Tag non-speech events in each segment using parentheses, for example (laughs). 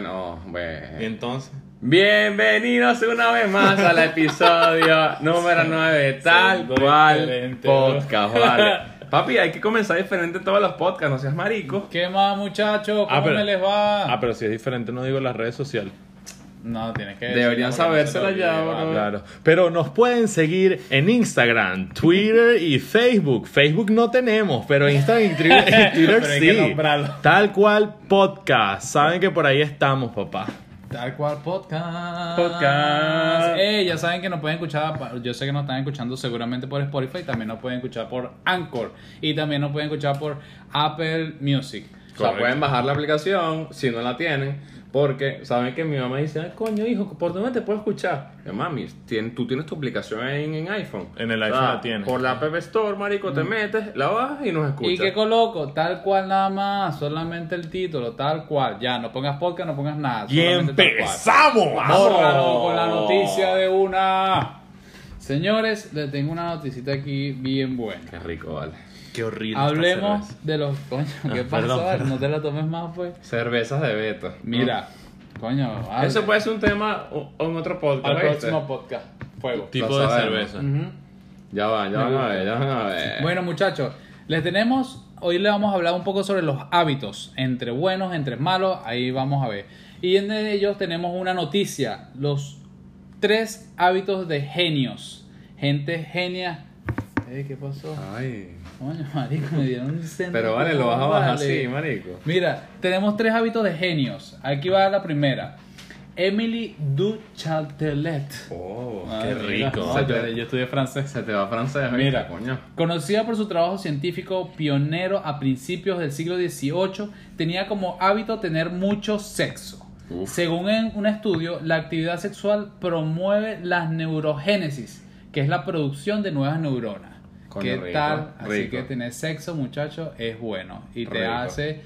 bueno, bueno. Y entonces. Bienvenidos una vez más al episodio (laughs) número 9 de Tal cual podcast, vale. (laughs) Papi, hay que comenzar diferente en todos los podcasts, no seas marico. ¿Qué más, muchachos? ¿Cómo Ah, pero- me les va? Ah, pero si es diferente, no digo las redes sociales. No, tienes que Deberían sabérsela ya, bro. Claro. Pero nos pueden seguir en Instagram, Twitter y Facebook. Facebook no tenemos, pero Instagram y Twitter, y (laughs) Twitter Pero hay que sí. nombrarlo. Tal cual podcast. Saben que por ahí estamos, papá. Tal cual podcast. Podcast. Eh, ya saben que nos pueden escuchar. Yo sé que nos están escuchando seguramente por Spotify. También nos pueden escuchar por Anchor. Y también nos pueden escuchar por Apple Music. O sea, pueden bajar la aplicación si no la tienen. Porque saben que mi mamá dice, "Ay, coño, hijo, ¿por dónde te puedo escuchar? Yo, mami, tien- tú tienes tu aplicación en, en iPhone. En el O iPhone sea, la tienes. Por la App Store, marico, te metes, la bajas y nos escuchas. Y qué coloco, tal cual nada más, solamente el título, tal cual. Ya, no pongas podcast, no pongas nada. Y empezamos. Bórralo con la noticia de una. Señores, les tengo una noticita aquí bien buena. Qué rico, vale. Qué horrible. Hablemos de los. Coño, ¿qué Ah, pasó? perdón. No te la tomes más, pues. Cervezas de Beto. Mira, coño, vale. Eso puede ser un tema o- en otro podcast. Al próximo podcast. Fuego. Tipo de cerveza. Ya va, ya van a ver, ya van a ver. Bueno, muchachos, les tenemos. Hoy le vamos a hablar un poco sobre los hábitos, entre buenos, entre malos. Ahí vamos a ver. Y en ellos tenemos una noticia: los tres hábitos de genios. Gente genia. Eh, ¿Qué pasó? Ay. Coño, (laughs) marico, me dieron un centro. Pero vale, lo vas a bajar así, marico. Mira, tenemos tres hábitos de genios. Aquí va la primera. Emily Duchatelet. Oh, qué rico. No, yo, yo estudié francés. Se te va francés, Mira, ¿viste, coño. Conocida por su trabajo científico pionero a principios del siglo XVIII, tenía como hábito tener mucho sexo. Uf. Según en un estudio, la actividad sexual promueve la neurogénesis, que es la producción de nuevas neuronas. Coño, ¿Qué rico, tal? Así que tener sexo, muchachos, es bueno y te hace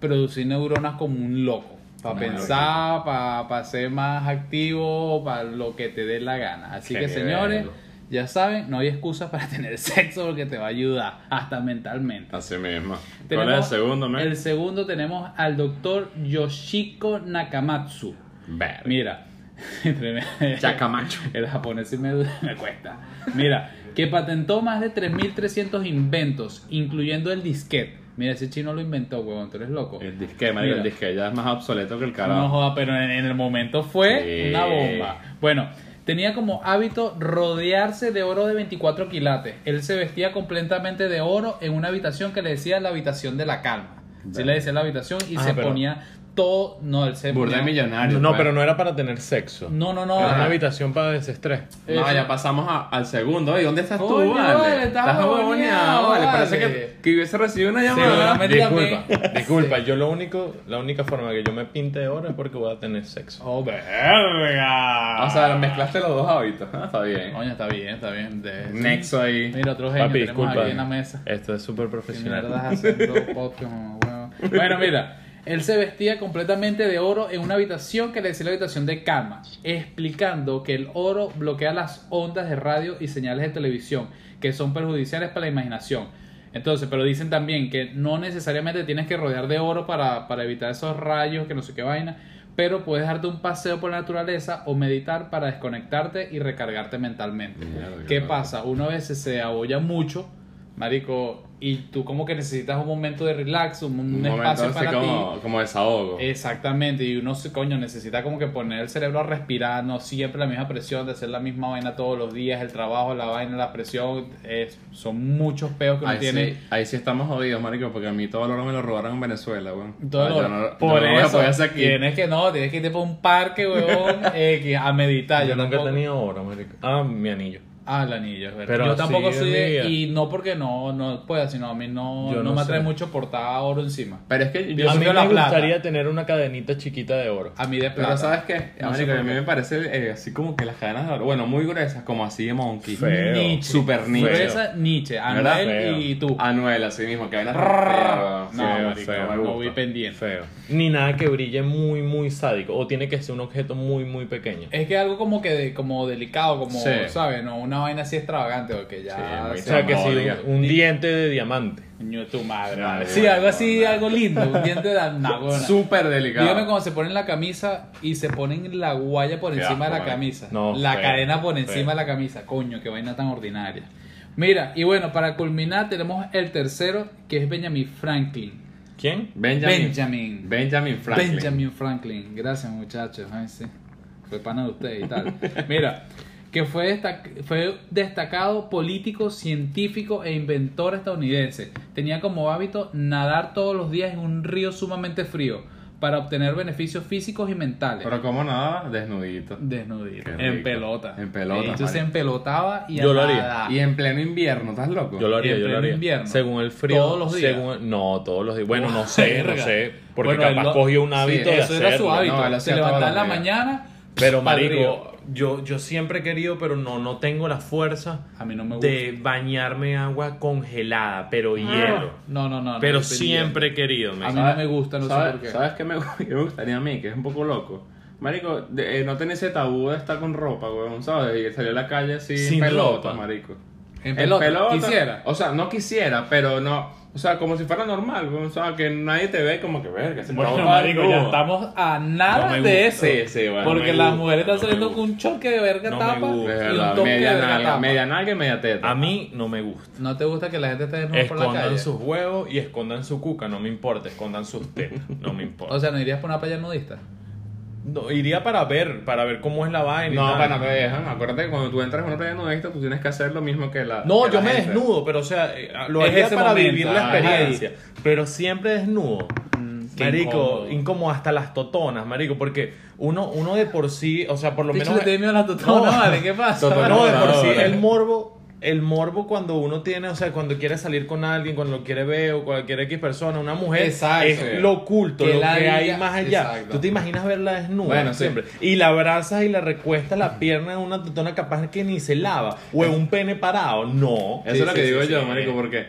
producir neuronas como un loco. Para pensar, para ser más activo, para lo que te dé la gana. Así Qué que, señores, ya saben, no hay excusa para (laughs) tener sexo porque te va a ayudar, hasta mentalmente. Así mismo. ¿Cuál es el segundo, man? El segundo tenemos al doctor Yoshiko Nakamatsu. Verga. Mira, (laughs) Chacamacho. el japonés sí me, (laughs) me cuesta. Mira, que patentó más de 3.300 inventos, incluyendo el disquete. Mira, ese chino lo inventó, huevón, tú eres loco. El disque, marico, el Mira. disque ya es más obsoleto que el No carajo. joda, pero en, en el momento fue Sí. una bomba. Bueno, tenía como hábito rodearse de oro de 24 quilates. Él se vestía completamente de oro en una habitación que le decía la habitación de la calma. Sí le decía la habitación y Ah, se pero- ponía todo. No, él se Burda de millonario. No, pues. pero no era para tener sexo. No, no, no. Era una habitación para desestrés. No, Eso. ya pasamos a- al segundo. ¿Y dónde estás tú, vale? vale, estás huevoneado, huevoneado, vale. Parece vale. que, que hubiese recibido una llamada. Seguramente Disculpa, disculpa. Yo lo único, la única forma que yo me pinte de oro es porque voy a tener sexo. Oh, verga. O sea, mezclaste los dos hábitos. Ah, está bien. Coño, está bien, está bien. De- Nexo ahí. Mira, otro genio Papi, tenemos disculpa. aquí en la mesa. Esto es súper ¿Qué profesional. haciendo (laughs) podcast? Bueno, mira, él se vestía completamente de oro en una habitación que le decía la habitación de calma, explicando que el oro bloquea las ondas de radio y señales de televisión, que son perjudiciales para la imaginación. Entonces, pero dicen también que no necesariamente tienes que rodear de oro para, para evitar esos rayos, que no sé qué vaina, pero puedes darte un paseo por la naturaleza o meditar para desconectarte y recargarte mentalmente. Mierda, ¿Qué pasa? Uno a veces se abolla mucho, marico, y tú como que necesitas un momento de relax, un, un Un momento espacio así para como, ti. como desahogo. Exactamente, y uno se coño necesita como que poner el cerebro a respirar, no siempre la misma presión, de hacer la misma vaina todos los días, el trabajo, la vaina, la presión, es- son muchos peos que uno Ahí tiene. sí, ahí sí estamos jodidos, marico, porque a mí todo el oro me lo robaron en Venezuela, weón. Todo no- yo por no eso aquí. tienes que no, tienes que irte por un parque, weón, (laughs) eh, que- a meditar. Yo Yo, nunca he tenido oro, marico. Ah, mi anillo. Ah, el anillo, es verdad. Pero yo tampoco es soy de, y no porque no, no pueda, sino a mí no, Yo no, no me atrae sé. mucho portar oro encima. Pero es que Yo yo a mí me la plata. gustaría tener una cadenita chiquita de oro. A mí de Pero plata. ¿sabes qué? No sé a mí me parece eh, así como que las cadenas de oro, bueno, muy gruesas, como así de Monkey. Feo. Nietzsche. Super Nietzsche. Gruesa, Nietzsche. Anuel Feo. y tú. Anuel, así mismo, que vainas No, marico, feo, me no voy pendiente. Feo. Ni nada que brille muy, muy sádico. O tiene que ser un objeto muy, muy pequeño. Es que algo como que de- como delicado, como, Sí. ¿sabes? No, una vaina así extravagante, porque ya. O sea, que sí, un, un diente de diamante. Coño tu madre, vale. Sí, algo así, algo lindo, un diente de nah, huevona. (laughs) Súper delicado. Dígame cuando se ponen la camisa y se ponen la guaya por Qué encima de asco, la camisa. No, la feo, cadena por feo. encima de la camisa. Coño, qué vaina tan ordinaria. Mira, y bueno, para culminar tenemos el tercero, que es Benjamin Franklin. ¿Quién? Benjamin. Benjamin. Benjamin Franklin. Benjamin Franklin. Gracias, muchachos. Ay, sí. Fue pana de ustedes y tal. Mira, que fue, destac- fue destacado político, científico e inventor estadounidense. Tenía como hábito nadar todos los días en un río sumamente frío para obtener beneficios físicos y mentales. Pero como nada, desnudito. Desnudito. En pelota. En pelota, De hecho, se empelotaba y Yo lo haría. Y en pleno invierno, ¿estás loco? Yo lo haría, En yo lo pleno haría. invierno. Según el frío. Todos los días. según- no, todos los días. Bueno, no sé, no sé. Porque Bueno, él capaz lo- cogió un hábito de Eso era su hábito. No, se levantaba en la mañana. Pero marico, yo, yo siempre he querido, pero no, no tengo la fuerza A mí no me gusta. de bañarme en agua congelada, pero hielo. No, no, no. no, Pero siempre he querido. me- A mí no me gusta, no sé ¿Sabes, por qué. ¿Sabes qué me, qué (laughs) me gustaría a mí? Que es un poco loco. Marico, de- eh, no tener ese tabú de estar con ropa, weón, ¿sabes? Y salir a la calle así Sin pelota, ropa. marico. En pelota, quisiera. O sea, no quisiera, pero no... O sea, como si fuera normal. O sea, que nadie te ve como que verga. se Bueno, marico, ya estamos a nada No de eso. Sí, sí, bueno, Porque las gusta, mujeres están no saliendo con un choque de verga No me tapa gusta. Y un verdad, toque de media verga nalga, tapa. media nalga y media teta. A mí no me gusta. ¿No te gusta que la gente esté desnuda por la Escondan calle? sus huevos y escondan su cuca, no me importa. Escondan sus tetas, no me (laughs) importa. O sea, ¿no irías por una playa nudista? No, iría para ver, para ver cómo es la vaina. No, para no te dejan. Acuérdate que cuando tú entras en una playa nudista, tú tienes que hacer lo mismo que la. No, que yo la me gente. desnudo, pero o sea, eh, lo Es haría para momento, vivir la ajá. experiencia. Pero siempre desnudo. qué marico, incómodo. incómodo. hasta las totonas, marico, porque uno, uno de por sí, o sea, por lo menos. le miedo a la totona, No. vale, ¿qué pasa? No, de por sí, el morbo, el morbo cuando uno tiene, o sea, cuando quiere salir con alguien, cuando lo quiere ver o cualquier X persona, una mujer, Exacto. es lo oculto, Que lo la que hay más allá. Exacto. Tú te imaginas verla desnuda Bueno, sí. siempre. Y la abrazas y la recuestas la pierna en una totona capaz que ni se lava. O en un pene parado. No. Eso Sí, es lo que sí, digo sí. yo, marico, porque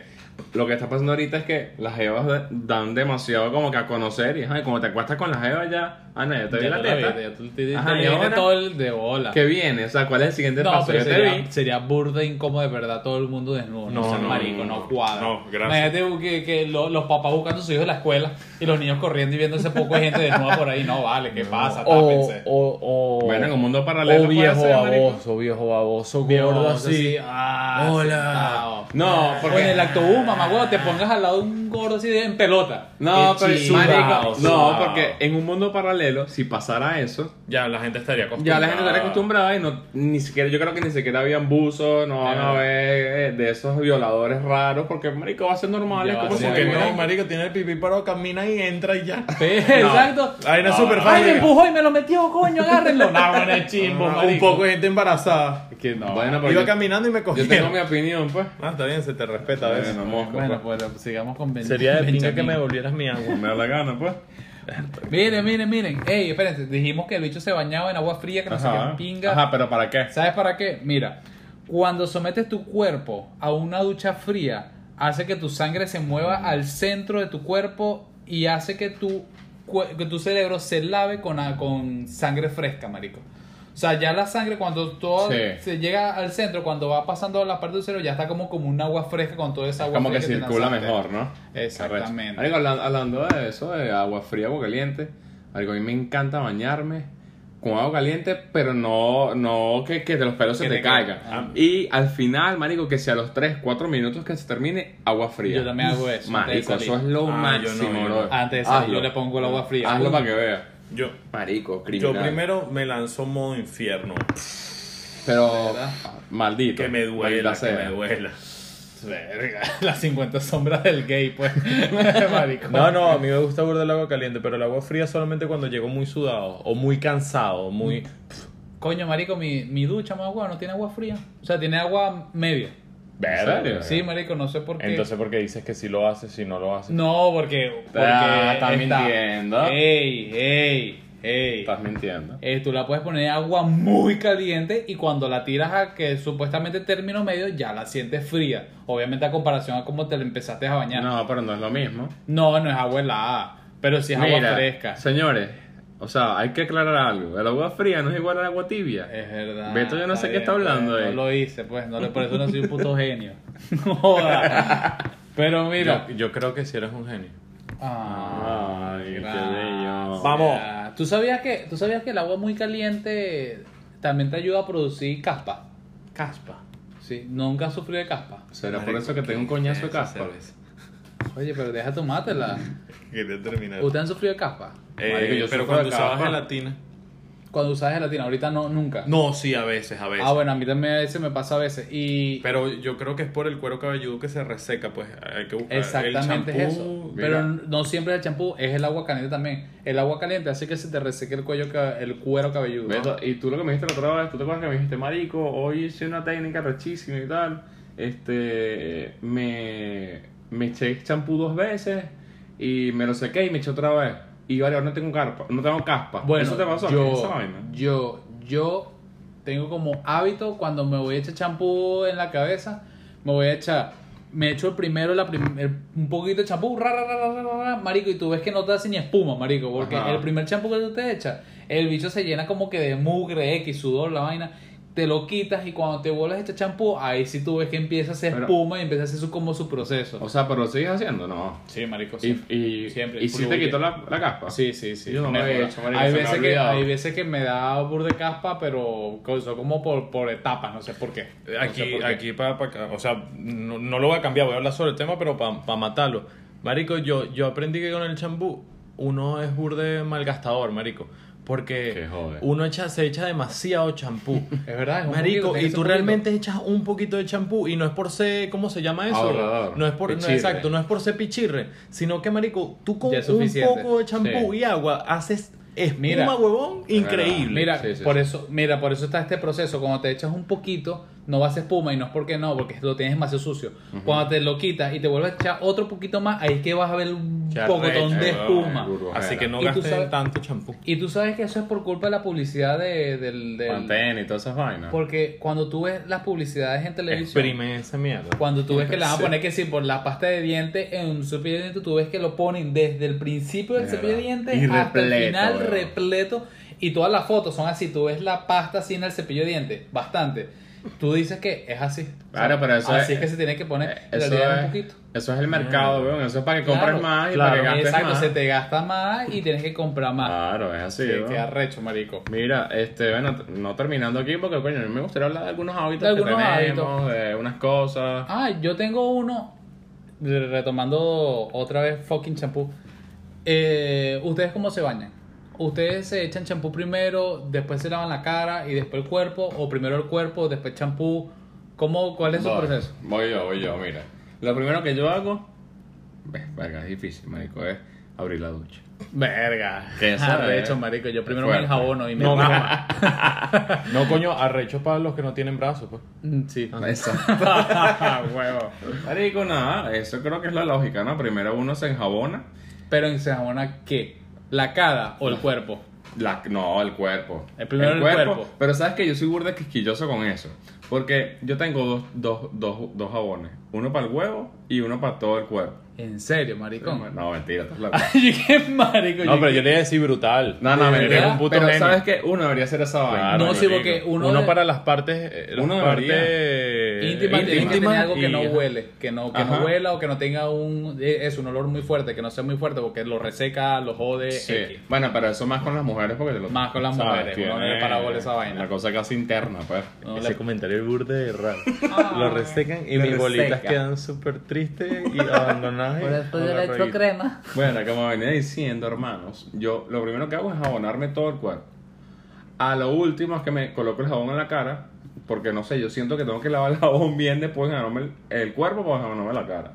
lo que está pasando ahorita es que las jevas dan demasiado como que a conocer y ajá, y como te acuestas con las jevas ya, ah, no, ya te vi Ya la teta. viste, ya tú te- Ajá, te ahora, todo el de bola. ¿Qué viene? O sea, ¿cuál es el siguiente No, paso? pero Yo te sería, vi. sería burda incómodo de verdad todo el mundo desnudo. No, No, seas no, marico, no, no, cuadra. no, gracias. Imagínate que, que lo- los papás buscando a sus hijos en la escuela y los niños corriendo y viendo ese poco de gente desnuda por ahí. No, vale, ¿qué pasa? O, Tápense. o, o, Bueno, en un mundo paralelo O viejo ser, marico. baboso, viejo baboso, gordo así, así. ah, Hola. No, O porque... en el actobús, mamá, huevo, te pongas al lado de un gordo así de, en pelota. No, Qué pero chido. marico, no, sudado. porque en un mundo paralelo, si pasara eso, Ya la gente estaría acostumbrada. ya la gente estaría acostumbrada y no, ni siquiera, yo creo que ni siquiera habían buzos, no van a ver eh, de esos violadores raros, porque marico va a ser normal, Ya es va a como si ser Porque no, marico, tiene el pipí parado, camina y entra y ya. (laughs) Exacto. Ahí no es súper Ay, fácil. me empujó y me lo metió, coño, agárrenlo. (laughs) No, bueno, es chimbo, un marico. poco de gente embarazada. Que no. Bueno, pero Iba yo, caminando y me cogió. yo tengo mi opinión, pues. Ah, está bien, se te respeta a veces. Bueno, mosca, Bueno, pues. bueno, sigamos con Ben- Sería de pinga Benjamín. que me volvieras mi agua. Me da la gana, pues. Miren, miren, miren. Ey, espérense, dijimos que el bicho se bañaba en agua fría, que no Ajá. qué pinga. Ajá, pero ¿para qué? ¿Sabes para qué? Mira, cuando sometes tu cuerpo a una ducha fría, hace que tu sangre se mueva al centro de tu cuerpo y hace que tu, cue- que tu cerebro se lave con, a- con sangre fresca, marico. O sea, ya la sangre cuando todo Sí. se llega al centro, cuando va pasando la parte del cerebro, ya está como, como un agua fresca con toda esa agua Como que fría te circula lanzaste. mejor, ¿no? Exactamente. Hablan- hablando de eso, de agua fría, agua caliente, marico, a mí me encanta bañarme con agua caliente, pero no, no que, que de los pelos se Que te te caigan. caigan. Y al final, marico, que sea a los 3, 4 minutos que se termine, agua fría. Yo también hago eso, Marico, eso es lo Ah, yo no, máximo, yo no. Antes de salir, yo le pongo el agua fría. Hazlo Uy. para que veas. Yo, Marico, yo primero me lanzo modo infierno. Pero, ¿Verdad? maldito. Que me duela, que sea. me duela. Verga, (laughs) las 50 sombras del gay, pues. (laughs) Marico. No, no, a mí me gusta burda el agua caliente, pero el agua fría solamente cuando llego muy sudado o muy cansado, muy... Coño, marico, mi, mi ducha, más agua, no tiene agua fría. O sea, tiene agua media. ¿En serio? Sí, marico, no sé por qué. Entonces, ¿por qué dices que si lo haces, si no lo haces? No, porque. porque Ah, estás está- mintiendo. Ey, ey, ey. Estás mintiendo. Eh, tú la puedes poner en agua muy caliente y cuando la tiras a que supuestamente término medio ya la sientes fría. Obviamente a comparación a cómo te la empezaste a bañar. No, No, pero no es lo mismo. no, es agua helada, pero sí es agua fresca. Señores, O sea, hay que aclarar algo. El agua fría no es igual al agua tibia. Es verdad. Beto, yo no sé qué está hablando pues, ahí. No lo hice, pues. No, le- por eso no soy un puto genio. (laughs) Joda. Pero mira. Yo, yo creo que si eres un genio. Ah, Ay, qué bello. Vamos. ¿Tú sabías, que, ¿Tú sabías que el agua muy caliente también te ayuda a producir caspa? Caspa. Sí, nunca sufrido de caspa. ¿Será por eso que tengo un coñazo de caspa? Oye, pero deja tomártela. Quería terminar. ¿Ustedes han sufrido de caspa? Eh, Marico, yo pero cuando caspa. gelatina. Cuando usabas gelatina, ahorita no, nunca. No, sí, a veces, a veces. Ah, bueno, a mí también a veces me pasa a veces. Y Pero yo creo que es por el cuero cabelludo que se reseca, pues hay que buscar exactamente el es eso. mira. Pero no siempre es el champú, es el agua caliente también. El agua caliente hace que se te reseque el cuello, ca- el cuero cabelludo. Y tú lo que me dijiste la otra vez, tú te acuerdas que me dijiste, marico, hoy hice una técnica rechísima y tal, este, me, me eché champú dos veces y me lo sequé y me eché otra vez. Y vale, ahora no tengo carpa, no tengo caspa. Bueno, ¿Eso te pasó? ¿Qué es esa yo, vaina? yo, yo tengo como hábito cuando me voy a echar champú en la cabeza, me voy a echar, me echo el primero la prim- el- un poquito de champú, ra, ra, ra, ra, ra, ra, marico, y tú ves que no te hace ni espuma, marico, porque Ajá. el primer champú que tú te echas, el bicho se llena como que de mugre, X, sudor, la vaina. Te lo quitas y cuando te vuelves a echar champú, ahí sí tú ves que empieza a hacer Pero- espuma y empieza a hacer su, como su proceso. O sea, pero lo sigues haciendo, no. sí, marico, Y, sí. y, Siempre, y si te quitó la, la caspa. Sí, sí, sí. Yo no Me- he hecho, marico, hay, veces que, hay veces que me da bur de caspa, pero co- como por, por etapas, no sé por qué. No Aquí, sé por qué. aquí para, o sea, no, no lo voy a cambiar, voy a hablar sobre el tema, pero para matarlo. Marico, yo, yo aprendí que con el champú uno es burde malgastador, marico. Porque uno echa, se echa demasiado champú. (laughs) Es verdad, es un Marico, poquito, y tú realmente echas un poquito de champú y no es por ser, ¿cómo se llama eso? Ahorrador. No es por, no, exacto, no es por ser pichirre, sino que, marico, tú con un poco de champú Sí. y agua haces espuma, Mira. huevón, increíble. Mira, Sí, sí, por sí. eso, mira, por eso está este proceso. Cuando te echas un poquito, no va a ser espuma y no es porque no, porque lo tienes demasiado sucio. Cuando te lo quitas y te vuelves a echar otro poquito más, ahí es que vas a ver un pocotón de arrecho, espuma. weón. Así que no gastes sabes- tanto champú. Y tú sabes que eso es por culpa de la publicidad de, del, del- Pantene y todas esas vainas. Porque cuando tú ves las publicidades en televisión, Exprime esa mierda. Cuando tú ves que le van a poner que sí, por la pasta de dientes en un cepillo de dientes, tú ves que lo ponen desde el principio del De cepillo de dientes Y hasta el repleto, final weón. repleto. Y todas las fotos son así. Tú ves la pasta así en el cepillo de dientes, bastante. Tú dices que es así. Claro, pero eso así es- es, que se tiene que poner. En eso, realidad es un poquito. eso es el mercado, weón. Eso es para que Claro, compres más y claro, para que gastes Exacto, más. se te gasta más y tienes que comprar más. Claro, es así. Sí, weón. qué arrecho, marico. Mira, este, bueno, no terminando aquí porque, coño, a mí me gustaría hablar de algunos hábitos De algunos que tenemos, de unas cosas. Ah, yo tengo uno, retomando otra vez fucking champú. Eh, ¿Ustedes cómo se bañan? ¿Ustedes se echan champú primero, después se lavan la cara y después el cuerpo? ¿O primero el cuerpo, después champú? ¿Cómo, ¿Cuál es su Voy, proceso? Voy yo, voy yo, mira. Lo primero que yo hago, ves, verga, es difícil, marico, es abrir la ducha. Verga. Que eso Arrecho, marico. Yo primero es me fuerte. enjabono y me No, no. mama. No, coño, arrecho para los que no tienen brazos, pues. Mm, Sí. Eso. (laughs) Huevo. Marico, nada, eso creo que es la lógica, ¿no? Primero uno se enjabona, Pero en se enjabona qué? ¿La cara o el cuerpo? la, no, el cuerpo. El primero el cuerpo. Pero sabes que yo soy burda quisquilloso con eso. Porque yo tengo dos, dos, dos, dos jabones. Uno para el huevo y uno para todo el cuerpo. ¿En serio, maricón? No, mentira, estás loco. (laughs) Ay, qué marico. No, yo- pero yo le iba a decir brutal. No, no, ¿De mentira. un puto pero genio. sabes que uno debería hacer esa vaina. Claro, No, sí, porque uno, Uno de- para las partes, eh, las Uno debería. partes íntima tiene que tener íntimas algo que y- no huele, que no, que no huela o que no tenga un eh, es un olor muy fuerte, que no sea muy fuerte porque lo reseca, lo jode, Sí. X. Bueno, pero eso más con las mujeres porque te lo más con las ¿sabes? mujeres, uno no Tiene le para esa Una vaina. cosa casi interna, pues. No Ese le- comentario es burde de raro. Ah. lo resecan y mis bolitas. Quedan súper tristes y abandonadas. Por después yo la le echo regué. crema. Bueno, como venía diciendo, hermanos, yo lo primero que hago es jabonarme todo el cuerpo. A lo último es que me coloco el jabón en la cara, porque no sé, yo siento que tengo que lavar el jabón bien después de el, el cuerpo para jabonarme la cara.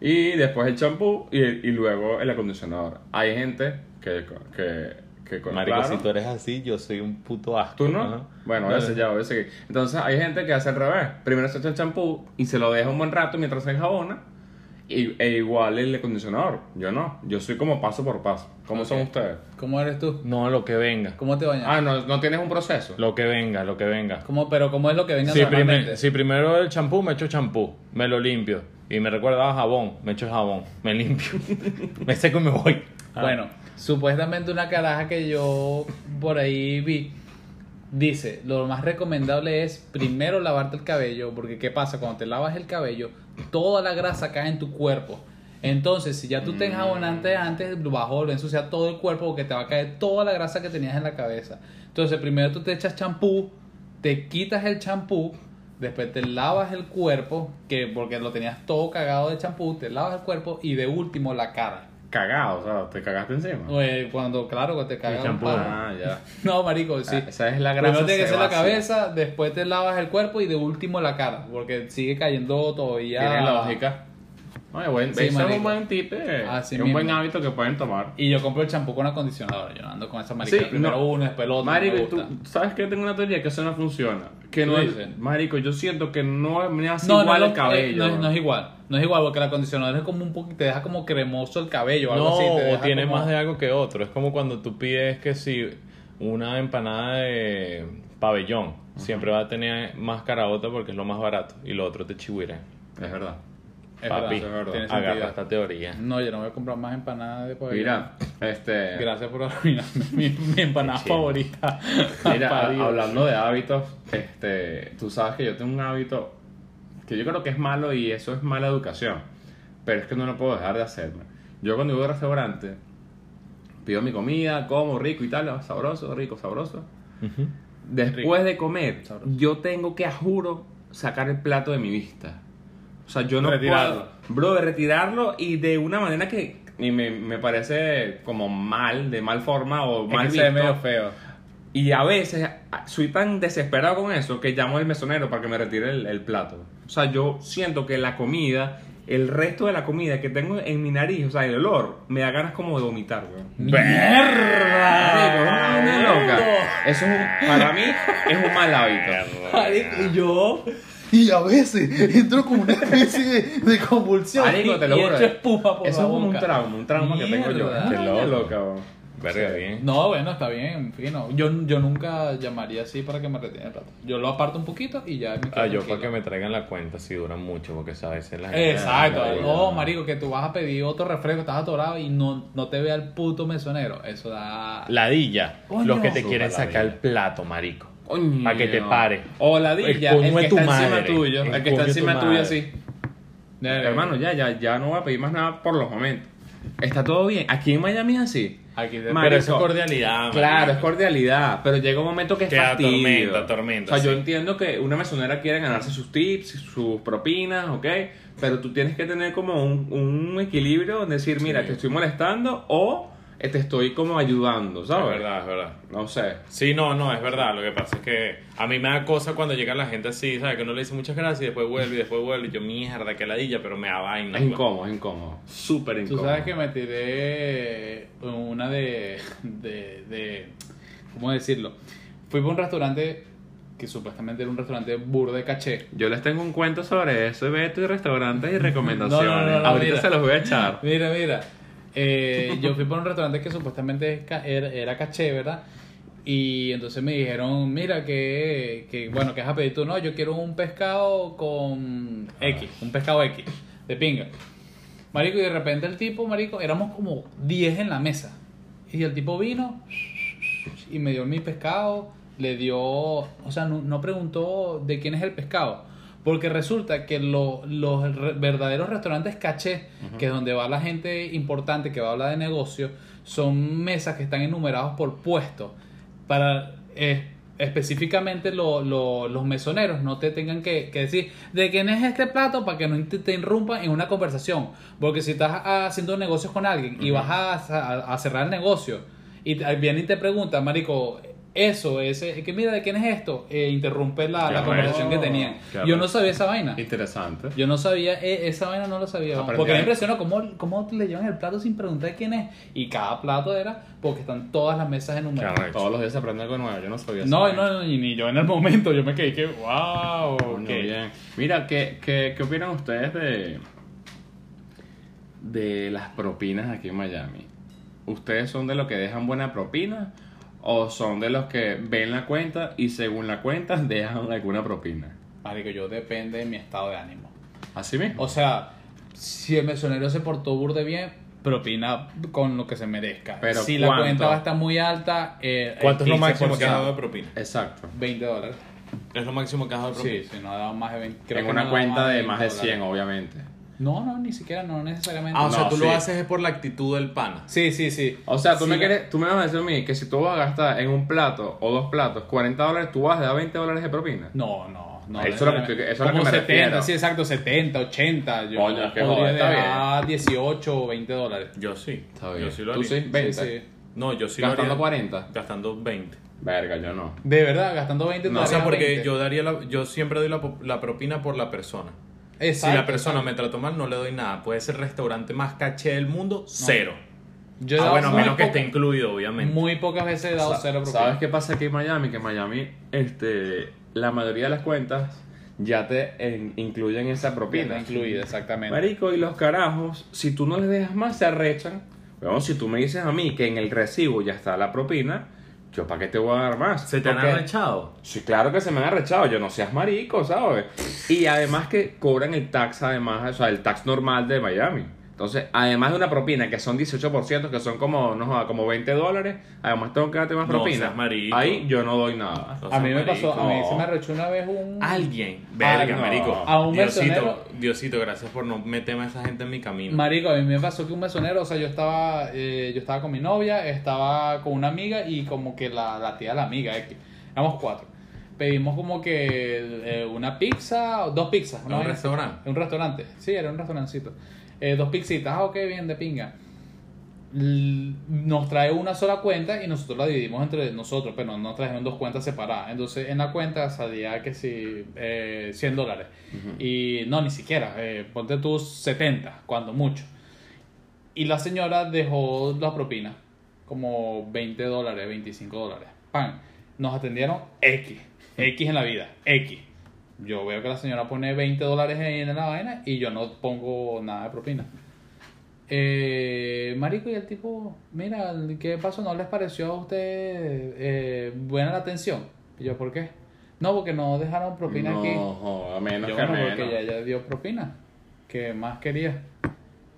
Y después el champú y, y luego el acondicionador. Hay gente que... que, que con- Marico, claro, si tú eres así, yo soy un puto asco. ¿Tú no? Bueno, Dale. ese ya, que. Entonces hay gente que hace al revés. Primero se echa el champú y se lo deja un buen rato mientras se enjabona. Y, e igual el acondicionador. Yo no. Yo soy como paso por paso. ¿Cómo son ustedes? ¿Cómo eres tú? No, lo que venga. ¿Cómo te bañas? Ah, no, no tienes un proceso. Lo que venga, lo que venga. ¿Cómo, pero ¿cómo es lo que venga Si, primer- si primero el champú, me echo champú, me lo limpio. Y me recuerda a jabón, me echo jabón, me limpio. (laughs) me seco y me voy. Ah. Bueno, supuestamente una caraja que yo por ahí vi dice, lo más recomendable es primero lavarte el cabello, porque ¿qué pasa? Cuando te lavas el cabello, toda la grasa cae en tu cuerpo. Entonces, si ya tú te enjabonaste antes, vas a volver a ensuciar todo el cuerpo porque te va a caer toda la grasa que tenías en la cabeza. Entonces, primero tú te echas champú, te quitas el champú, después te lavas el cuerpo, que porque lo tenías todo cagado de champú, te lavas el cuerpo y de último la cara. Cagado, o sea, te cagaste encima. Eh, Cuando, claro, cuando te cagas un palo. Ah, ya. (laughs) No, marico, sí. Ah, Esa es la grasa. Primero tiene que ser la cabeza, después te lavas el cuerpo y de último la cara, porque sigue cayendo todavía. Tiene lógica. Oye, buen, Sí, es un buen tip, eh, Así es un mismo. buen hábito que pueden tomar. Y yo compro el champú con acondicionador, yo no ando con esa marica. Sí, Primero no. uno, después el otro. Marico, y tú sabes que tengo una teoría que eso no funciona. Que ¿Tú no es, Marico, yo siento que no me hace No, igual no, el cabello. eh, no, no es igual. No es igual porque el acondicionador es como un poquito, te deja como cremoso el cabello o algo No, así. te deja tiene como- más de algo que otro. Es como cuando tú pides que si una empanada de pabellón siempre va a tener más caraota porque es lo más barato y lo otro te chihuire. Es verdad. Es Papi, verdad, eso es verdad. tiene agarra esta teoría. No, yo no voy a comprar más empanadas de pabellón. Mira, este. Gracias por arruinarme mi, mi empanada favorita. Mira, (laughs) hablando de hábitos, este, tú sabes que yo tengo un hábito que yo creo que es malo y eso es mala educación, pero es que no lo puedo dejar de hacerme. Yo cuando voy al restaurante, pido mi comida, como rico y tal, ah, sabroso, rico, sabroso. Ujú. Después de comer, Sabroso. yo tengo que, a juro, sacar el plato de mi vista. O sea, yo no Retirarlo. puedo, bro, de retirarlo y de una manera que y me, me parece como mal, de mal forma o Es mal que se ve visto. medio feo. Y a veces soy tan desesperado con eso que llamo al mesonero para que me retire el, el plato. O sea, yo siento que la comida, el resto de la comida que tengo en mi nariz, o sea, el olor, me da ganas como de vomitar, weón. Vaina loca. Eso es un- para mí es un mal hábito. Y yo. Y a veces entro como una especie de, de convulsión. Marico, te lo y juro. echo espuma por Eso la es como un trauma, un trauma que tengo yo. Mierda. Qué loco, loco. loca, weón. Verga, Sí. bien. No, bueno, está bien, fino. Yo, yo nunca llamaría así para que me retiren el plato. Yo lo aparto un poquito y ya me quedo Ah, yo tranquilo. para que me traigan la cuenta si duran mucho porque sabes en la gente- Exacto. Marico. No, marico, que tú vas a pedir otro refresco, estás atorado y no, no te vea el puto mesonero. Eso da... Ladilla, Coño. los que te quieren sacar el ladilla. plato, marico. Coño. Pa' que te pare. O la dilla, El el, que está encima madre. tuyo. El El, que está tu encima tuyo así. Hermano, ya, ya, ya no voy a pedir más nada por los momentos. Está todo bien. Aquí en Miami así. Aquí de- Marico. Pero eso es cordialidad. Claro, es cordialidad, pero llega un momento que es Que fastidio. atormenta, atormenta, O sea, yo entiendo que una mesonera quiere ganarse sus tips, sus propinas, ¿ok? Pero tú tienes que tener como un, un equilibrio, decir, mira, Sí. te estoy molestando o te estoy como ayudando, Es ¿sabes? verdad, es verdad. No sé. Sí, no, no, es verdad. Lo que pasa es que a mí me da cosa cuando llega la gente así, ¿sabes? Que uno le dice muchas gracias y después vuelve y después vuelve. Y yo, mierda, qué ladilla, pero me da vaina. Es incómodo, es incómodo. Súper Tú incómodo. sabes que me tiré una de, de, de ¿cómo decirlo? Fui por un restaurante que supuestamente era un restaurante burro de caché. Yo les tengo un cuento sobre eso, Beto, y restaurantes y recomendaciones. (laughs) No, no, no, no, Ahorita mira. se los voy a echar. Mira, mira. Eh, yo fui por un restaurante que supuestamente es era, caché, ¿verdad? Y entonces me dijeron, mira, que, que bueno, que pedido tú? No, yo quiero un pescado con X, un pescado X, de pinga. Marico, y de repente el tipo, marico, éramos como 10 en la mesa. Y el tipo vino y me dio mi pescado, le dio, o sea, no, no preguntó de quién es el pescado. Porque resulta que lo- los re- verdaderos restaurantes caché, que es donde va la gente importante que va a hablar de negocio, son mesas que están enumerados por puesto. Para eh, específicamente lo- lo- los mesoneros no te tengan que, que decir de quién es este plato para que no te, te interrumpan en una conversación. Porque si estás haciendo negocios con alguien y vas a, a- a cerrar el negocio y viene y te pregunta, Marico, eso, ese, que mira, ¿de quién es esto? Eh, interrumpe la, la conversación que tenían. Qué Yo no sabía esa vaina. Interesante. Yo no sabía, eh, esa vaina no lo sabía. Aprendí porque me impresionó cómo, cómo le llevan el plato sin preguntar quién es. Y cada plato era porque están todas las mesas Qué enumeradas. arrecho. Todos los días se aprende algo nuevo. Yo no sabía eso. no, no, ni, ni yo en el momento. Yo me quedé que, wow. Coño, bien. Mira, ¿qué, qué, ¿qué opinan ustedes de, de las propinas aquí en Miami? ¿Ustedes son de los que dejan buena propina o son de los que ven la cuenta y según la cuenta (laughs) dejan alguna propina? Marico, yo depende de mi estado de ánimo. ¿Así mismo? O sea, si el mesonero se portó burde bien, propina con lo que se merezca. Pero si la cuenta va a estar muy alta, eh, ¿Cuánto es lo máximo que has 15%, dado de propina? Exacto. 20 dólares. Es lo máximo que has dado de propina. Sí, sí, no ha dado más de 20. creo en que una no cuenta de 20 más de 100, dólares. obviamente. No, no, ni siquiera, no necesariamente. Ah, o sea, No, tú sí. lo haces es por la actitud del pana. Sí, sí, sí. O sea, tú, Sí, me quieres, tú me vas a decir a mí que si tú vas a gastar en un plato o dos platos 40 dólares, tú vas a dar 20 dólares de propina. No, no, no. Eso es lo que- eso es lo que Como me 70, refiero. sí, exacto, 70, 80. Yo Coño, es que podría joder, está dejar 18 o 20 dólares. Yo sí. Está bien. Yo sí lo ¿Tú haría. sí? 20. Sí, sí. No, yo sí Gastando lo haría. 40. Gastando 20. Verga, yo no. De verdad, gastando 20 No, o sea, porque 20. yo daría la, yo siempre doy la, la propina por la persona. Exacto, si la persona me trató mal, no le doy nada. Puede ser el restaurante más caché del mundo, cero. Yo he ah, dado bueno, menos que esté incluido, obviamente. Muy pocas veces he dado Sa- cero propina. ¿Sabes qué pasa aquí en Miami? Que en Miami, este, la mayoría de las cuentas ya te en- incluyen esa propina. Propina incluida, exactamente. Marico, y los carajos, si tú no les dejas más, se arrechan. Bueno, si tú me dices a mí que en el recibo ya está la propina, yo para qué te voy a dar más. ¿Se te han Porque- arrechado? Sí, claro que se me han arrechado, yo no seas marico, ¿sabes? Y además que cobran el tax, además, o sea, el tax normal de Miami. Entonces, además de una propina que son 18%, que son como, no joda, como 20 dólares, además tengo que darte más No propina. Ahí yo no doy nada. No A mí me marico. pasó, a mí no. se me arrechó una vez un... Alguien. Verga, no. marico. A un Diosito, mesonero. Diosito, gracias por no meterme a esa gente en mi camino. Marico, a mí me pasó que un mesonero, o sea, yo estaba, eh, yo estaba con mi novia, estaba con una amiga y como que la, la tía de la amiga, éramos cuatro. Pedimos como que eh, una pizza, o dos pizzas. ¿En una un restaurante? Un restaurante, sí, era un restaurancito. Eh, dos pizzitas, ah, ok, bien, de pinga. L- Nos trae una sola cuenta y nosotros la dividimos entre nosotros, pero nos trajeron dos cuentas separadas. Entonces en la cuenta salía que si eh, 100 dólares. Y no, ni siquiera, eh, ponte tú 70, cuando mucho. Y la señora dejó la propina, como 20 dólares, 25 dólares. Pan, nos atendieron X, X en la vida, X. Yo veo que la señora pone 20 dólares ahí en la vaina y yo no pongo nada de propina. Eh, marico, y el tipo, mira, ¿qué pasó? ¿No les pareció a usted eh, buena la atención? Y yo, ¿por qué? No, porque no dejaron propina no, aquí. joda, menos Yo, que bueno, menos. porque ya, ya dio propina. ¿Qué más quería?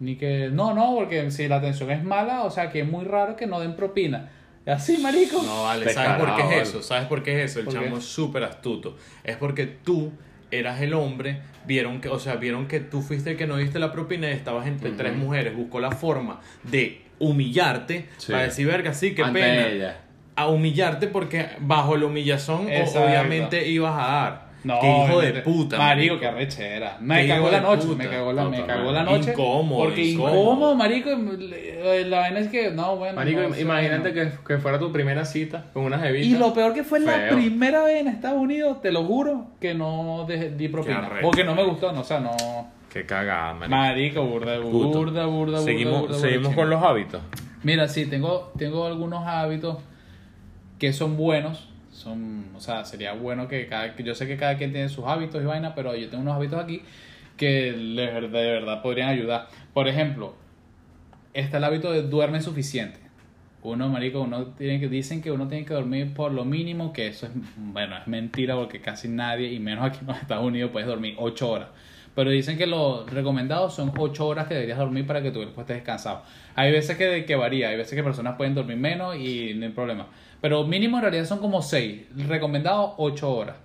Ni que. No, no, porque si la atención es mala, o sea que es muy raro que no den propina. Así, marico. No, vale, ¿sabes por qué es vale. eso? ¿Sabes por qué es eso? El chamo es súper astuto. Es porque tú eras el hombre, vieron que, o sea, vieron que tú fuiste el que no diste la propina y estabas entre tres mujeres, buscó la forma de humillarte Sí. para decir, verga, sí, qué Ante pena. ella. A humillarte porque bajo la humillación Exacto. obviamente ibas a dar. No, qué hijo de puta. Marico, qué arrechera. Me cagó la noche, puta. me cagó la, me Puta cagó la noche. Incómodo, Porque incómodo. marico. y La vaina es que, no, bueno. Marico, no, imagínate no. que, que fuera tu primera cita con una jevita. Y lo peor que fue la Feo. primera vez en Estados Unidos, te lo juro, que no di propina. Porque no me gustó, no, o sea, no. Qué cagada, marico. Marico, burda, burda, burda, burda. Seguimos, burda, seguimos burda, con los hábitos. Mira, sí, tengo, tengo algunos hábitos que son buenos. Son, o sea, sería bueno que cada yo sé que cada quien tiene sus hábitos y vaina, pero yo tengo unos hábitos aquí que de verdad podrían ayudar. Por ejemplo, está el hábito de duerme suficiente. Uno, marico, uno tiene que dicen que uno tiene que dormir por lo mínimo, que eso es, bueno, es mentira porque casi nadie, y menos aquí en los Estados Unidos, puedes dormir 8 horas. Pero dicen que lo recomendado son 8 horas que deberías dormir para que tu cuerpo esté descansado. Hay veces que, que varía, hay veces que personas pueden dormir menos y no hay problema. Pero mínimo en realidad son como 6. Recomendado 8 horas.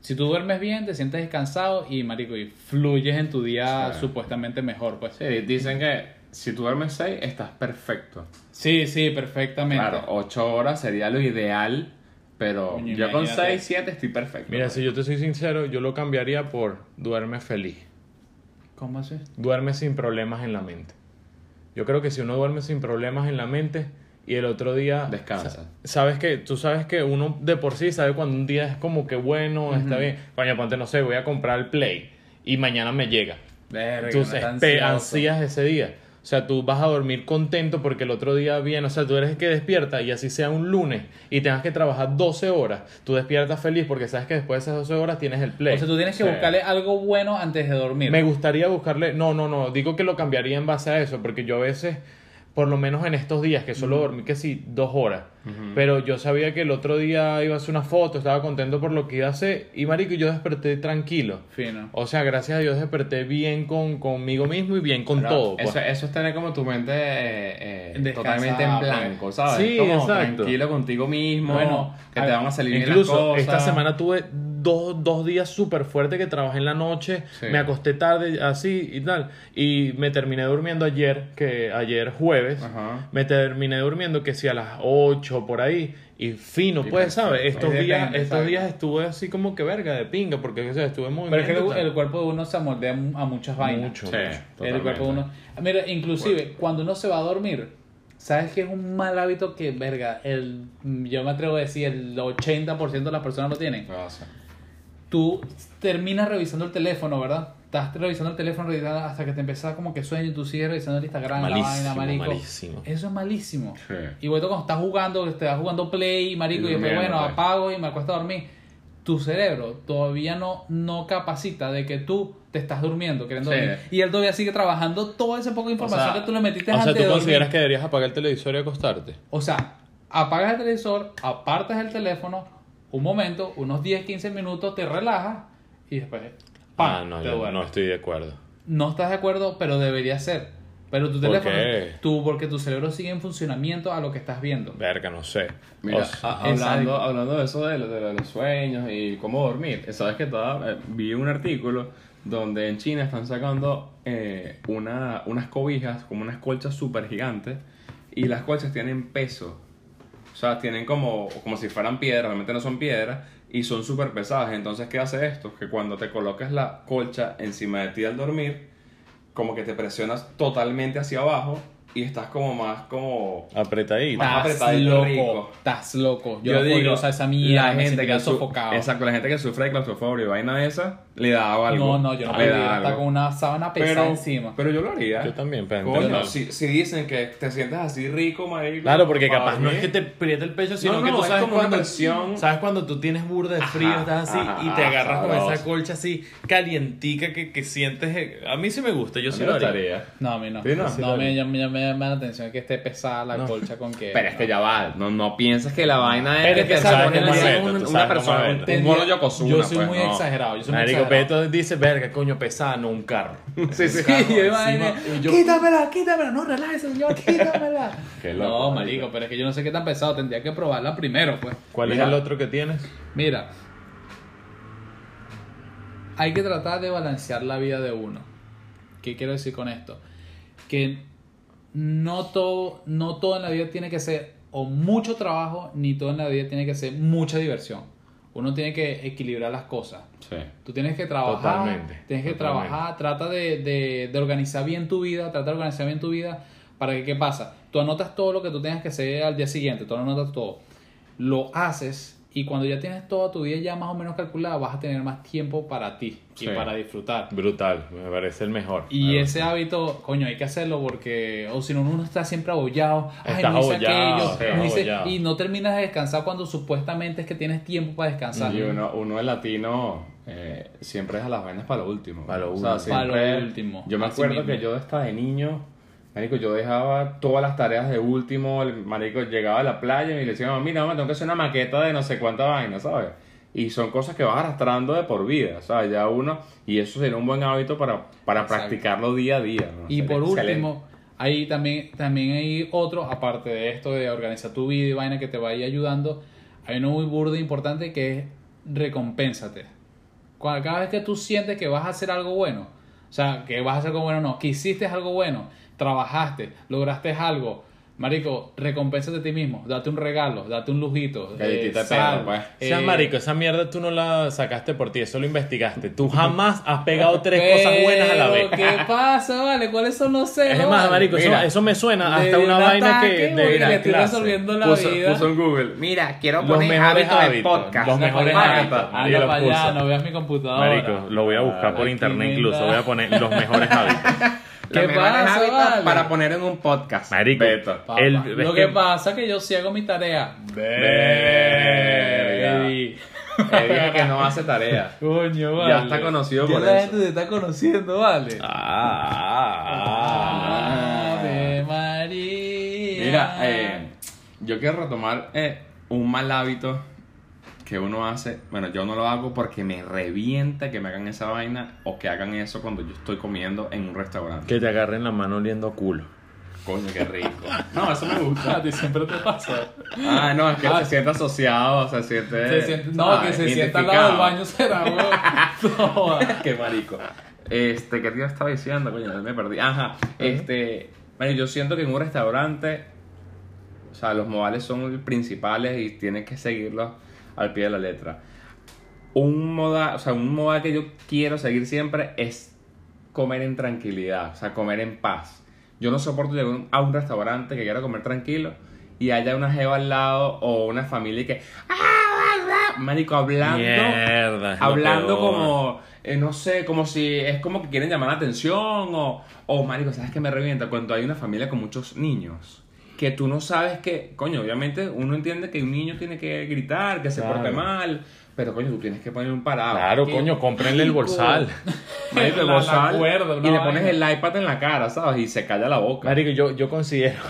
Si tú duermes bien, te sientes descansado y, marico, y fluyes en tu día Sí. supuestamente mejor, pues. Sí, dicen que si tú duermes 6, estás perfecto. Sí, sí, perfectamente. Claro, 8 horas sería lo ideal, pero Coño, yo con imagínate. 6, 7 estoy perfecto. Mira, si yo te soy sincero, yo lo cambiaría por duerme feliz. ¿Cómo así? Duerme sin problemas en la mente. Yo creo que si uno duerme sin problemas en la mente y el otro día... Descansa. sa- Sabes que, tú sabes que uno de por sí sabe cuando un día es como que bueno, está bien. Coño, ponte, no sé, voy a comprar el Play y mañana me llega. Verga, ansioso. ansías ese día. O sea, tú vas a dormir contento porque el otro día bien, o sea, tú eres el que despierta y así sea un lunes y tengas que trabajar 12 horas, tú despiertas feliz porque sabes que después de esas 12 horas tienes el play. O sea, tú tienes que Sí. buscarle algo bueno antes de dormir. Me gustaría buscarle, no, no, no, digo que lo cambiaría en base a eso porque yo a veces por lo menos en estos días, que solo dormí que sí, dos horas. Pero yo sabía que el otro día iba a hacer una foto, estaba contento por lo que iba a hacer. Y marico, yo desperté tranquilo. Fino. O sea, gracias a Dios desperté bien con, conmigo mismo y bien con Claro, todo. pues. Eso, eso es tener como tu mente eh, eh, totalmente en pues. blanco, ¿sabes? Sí, como exacto. tranquilo contigo mismo, Bueno, que te van a salir bien las Incluso cosas. esta semana tuve dos, dos días súper fuertes que trabajé en la noche, Sí. me acosté tarde así y tal, y me terminé durmiendo ayer, que ayer jueves, Ajá. me terminé durmiendo que si a las 8 por ahí, y fino, Y pues, ¿sabes? Estos días, depende, estos ¿sabes? días estuve así como que verga de pinga, porque o sea, estuve muy Pero es que el, el cuerpo de uno se amoldea a muchas vainas. Mucho, Sí, mucho. El cuerpo de uno. Mira, inclusive, cuando uno se va a dormir, ¿sabes qué es un mal hábito que, verga, el, yo me atrevo a decir, el 80% de las personas lo tienen? ¿Qué pasa? Tú terminas revisando el teléfono, ¿verdad? Estás revisando el teléfono revisando hasta que te empiezas como que sueño y tú sigues revisando el Instagram, Malísimo, la vaina, marico. malísimo. Eso es malísimo. Sí. Igual tú cuando estás jugando, estás jugando play, marico, Y y después, bueno, pues. apago y me acuesto a dormir. Tu cerebro todavía no, no capacita de que tú te estás durmiendo, queriendo Sí. dormir. Y él todavía sigue trabajando toda esa poca información sea, que tú le metiste O sea, antes ¿tú de dormir. consideras que deberías apagar el televisor y acostarte? O sea, apagas el televisor, apartas el teléfono, un momento, unos 10, 15 minutos, te relajas y después, ¡pam! ah, no, te yo duermes. no estoy de acuerdo. No estás de acuerdo, pero debería ser. Pero tu ¿Por teléfono, qué? tú, porque tu cerebro sigue en funcionamiento a lo que estás viendo. Verga, no sé. Mira, O sea, hablando, hablando de eso de, lo- de lo de los sueños y cómo dormir, sabes que toda- eh, vi un artículo donde en China están sacando eh, una, unas cobijas, como unas colchas súper gigantes, y las colchas tienen peso. Sea, tienen como, como si fueran piedras, realmente no son piedras, y son súper pesadas. Entonces, ¿qué hace esto? Que cuando te colocas la colcha encima de ti al dormir, como que te presionas totalmente hacia abajo y estás como más como apretadito. Más Estás apretadito, loco, rico. estás loco. Yo, Yo, digo, usar esa mierda, la gente que sofocado. Exacto, la gente que sufre de claustrofobia y vaina de esa, le da algo. No, no, yo no le da estar con una sábana pesada pero, encima. Pero yo lo haría. Yo también, pero Coño, si, si dicen que te sientes así rico, marico. Claro, porque capaz no es dormir, que te aprieta el pecho, sino No, que no, tú es sabes como una cuando, presión. sabes cuando tú tienes burda de frío, Ajá, estás así ajá, y te agarras con sabroso. esa colcha así calientica que, que sientes. eh, A mí sí me gusta, yo A sí lo haría. No, a mí no. No. me, me, llama la atención que esté pesada la No. colcha con que. Pero es que ya va, no, no pienses que la vaina es Pero es que te sabes una persona, un, mono Yokozuna, Yo soy pues, muy no. exagerado. Yo soy muy Marico exagerado. Peto dice, verga, coño, pesada, no un carro. (laughs) Sí, sí. Sí, (laughs) yo- Quítamela, quítamela. No, relájese, señor, quítamela. (laughs) Qué loco, no, marico. marico, pero es que yo no sé qué tan pesado. Tendría que probarla primero, pues. ¿Cuál Mira. es el otro que tienes? Mira, hay que tratar de balancear la vida de uno. ¿Qué quiero decir con esto? Que no todo, no todo en la vida tiene que ser o mucho trabajo, ni todo en la vida tiene que ser mucha diversión. Uno tiene que equilibrar las cosas. Sí. Tú tienes que trabajar, Totalmente, tienes que totalmente. trabajar, trata de, de- de organizar bien tu vida, trata de organizar bien tu vida para que, ¿qué pasa? Tú anotas todo lo que tú tengas que hacer al día siguiente, tú anotas todo, lo haces y cuando ya tienes toda tu vida ya más o menos calculada, vas a tener más tiempo para ti y Sí. para disfrutar. Brutal, me parece el mejor. Y ese hábito, coño, hay que hacerlo porque, o si no, uno está siempre abollado. Ay, Estás no hice abollado, aquello, sí, no hice- abollado. y no terminas de descansar cuando supuestamente es que tienes tiempo para descansar. Y uno, uno el latino eh, siempre deja las vainas para lo último. Para lo O sea, último. siempre- Para lo último, Yo me acuerdo mismo. que yo hasta de niño, marico, yo dejaba todas las tareas de último. El marico llegaba a la playa y le decía, mira, mamá, tengo que hacer una maqueta de no sé cuánta vaina, ¿sabes? Y son cosas que vas arrastrando de por vida, ¿sabes? Ya uno, y eso sería un buen hábito para, para Exacto. practicarlo día a día. ¿no? Y Sería por excelente. último, hay también, también hay otro, aparte de esto de organizar tu vida y vaina que te vaya ayudando, hay uno muy burdo e importante que es recompénsate. Cada vez que tú sientes que vas a hacer algo bueno, o sea, que vas a hacer algo bueno, no, que hiciste algo bueno, trabajaste, lograste algo, marico, recompénsate a ti mismo, date un regalo, date un lujito, Galletita de sal, perro, pues. Seas eh, marico, esa mierda tú no la sacaste por ti, eso lo investigaste. Tú (laughs) jamás has pegado tres cosas buenas a la vez. ¿Qué (laughs) pasa, vale? ¿Cuáles son los celos? Es más, marico, eso, Mira, eso me suena hasta una un vaina ataque, que de le la estoy clase. resolviendo la Puso, vida. puso en Google, mira, quiero Los poner mejores hábitos de hábitos, podcast. los mejores hábitos. anda para allá, no veas mi computadora. Marico, lo voy a buscar por internet incluso. Voy a poner los mejores hábitos. (laughs) ¿Qué pasa, vale? para poner en un podcast. Marico, Beto. El- lo que, que- pasa es que yo sí hago mi tarea. Verga. Dije que no hace tarea. (laughs) Coño, vale. Ya está conocido Ya por la eso. gente te está conociendo, vale. Ah, ah, ah. Ave María. Mira, eh, yo quiero retomar eh, un mal hábito que uno hace. Bueno, yo no lo hago porque me revienta que me hagan esa vaina o que hagan eso cuando yo estoy comiendo en un restaurante. Que te agarren la mano oliendo a culo. Coño, qué rico. (laughs) No, eso me gusta. A ti siempre te pasa. Ah, no, es que Ah. se siente asociado, se siente. Se siente- no, ah, que se sienta al lado del baño será. (laughs) No, joda. Qué marico. Este, ¿qué te estaba diciendo? Coño, me perdí. Ajá. Este, bueno, yo siento que en un restaurante, o sea, los modales son principales y tienes que seguirlos al pie de la letra. Un modal, o sea, un modal que yo quiero seguir siempre es comer en tranquilidad, o sea, comer en paz. Yo no soporto llegar a un restaurante que quiera comer tranquilo y haya una jeva al lado o una familia que... "Ah, Marico, hablando Mierda. es lo hablando como, eh, no sé, como si es como que quieren llamar la atención o, o marico, ¿sabes qué me revienta? Cuando hay una familia con muchos niños, que tú no sabes que, coño, obviamente uno entiende que un niño tiene que gritar, que se Claro. porte mal, pero coño, tú tienes que poner un parado. Claro, Qué coño, cómprenle el bolsal. (laughs) Marico, el La- la bozal, cuerda, una y le pones el iPad en la cara, ¿sabes? Y se calla la boca. Marico, yo, yo considero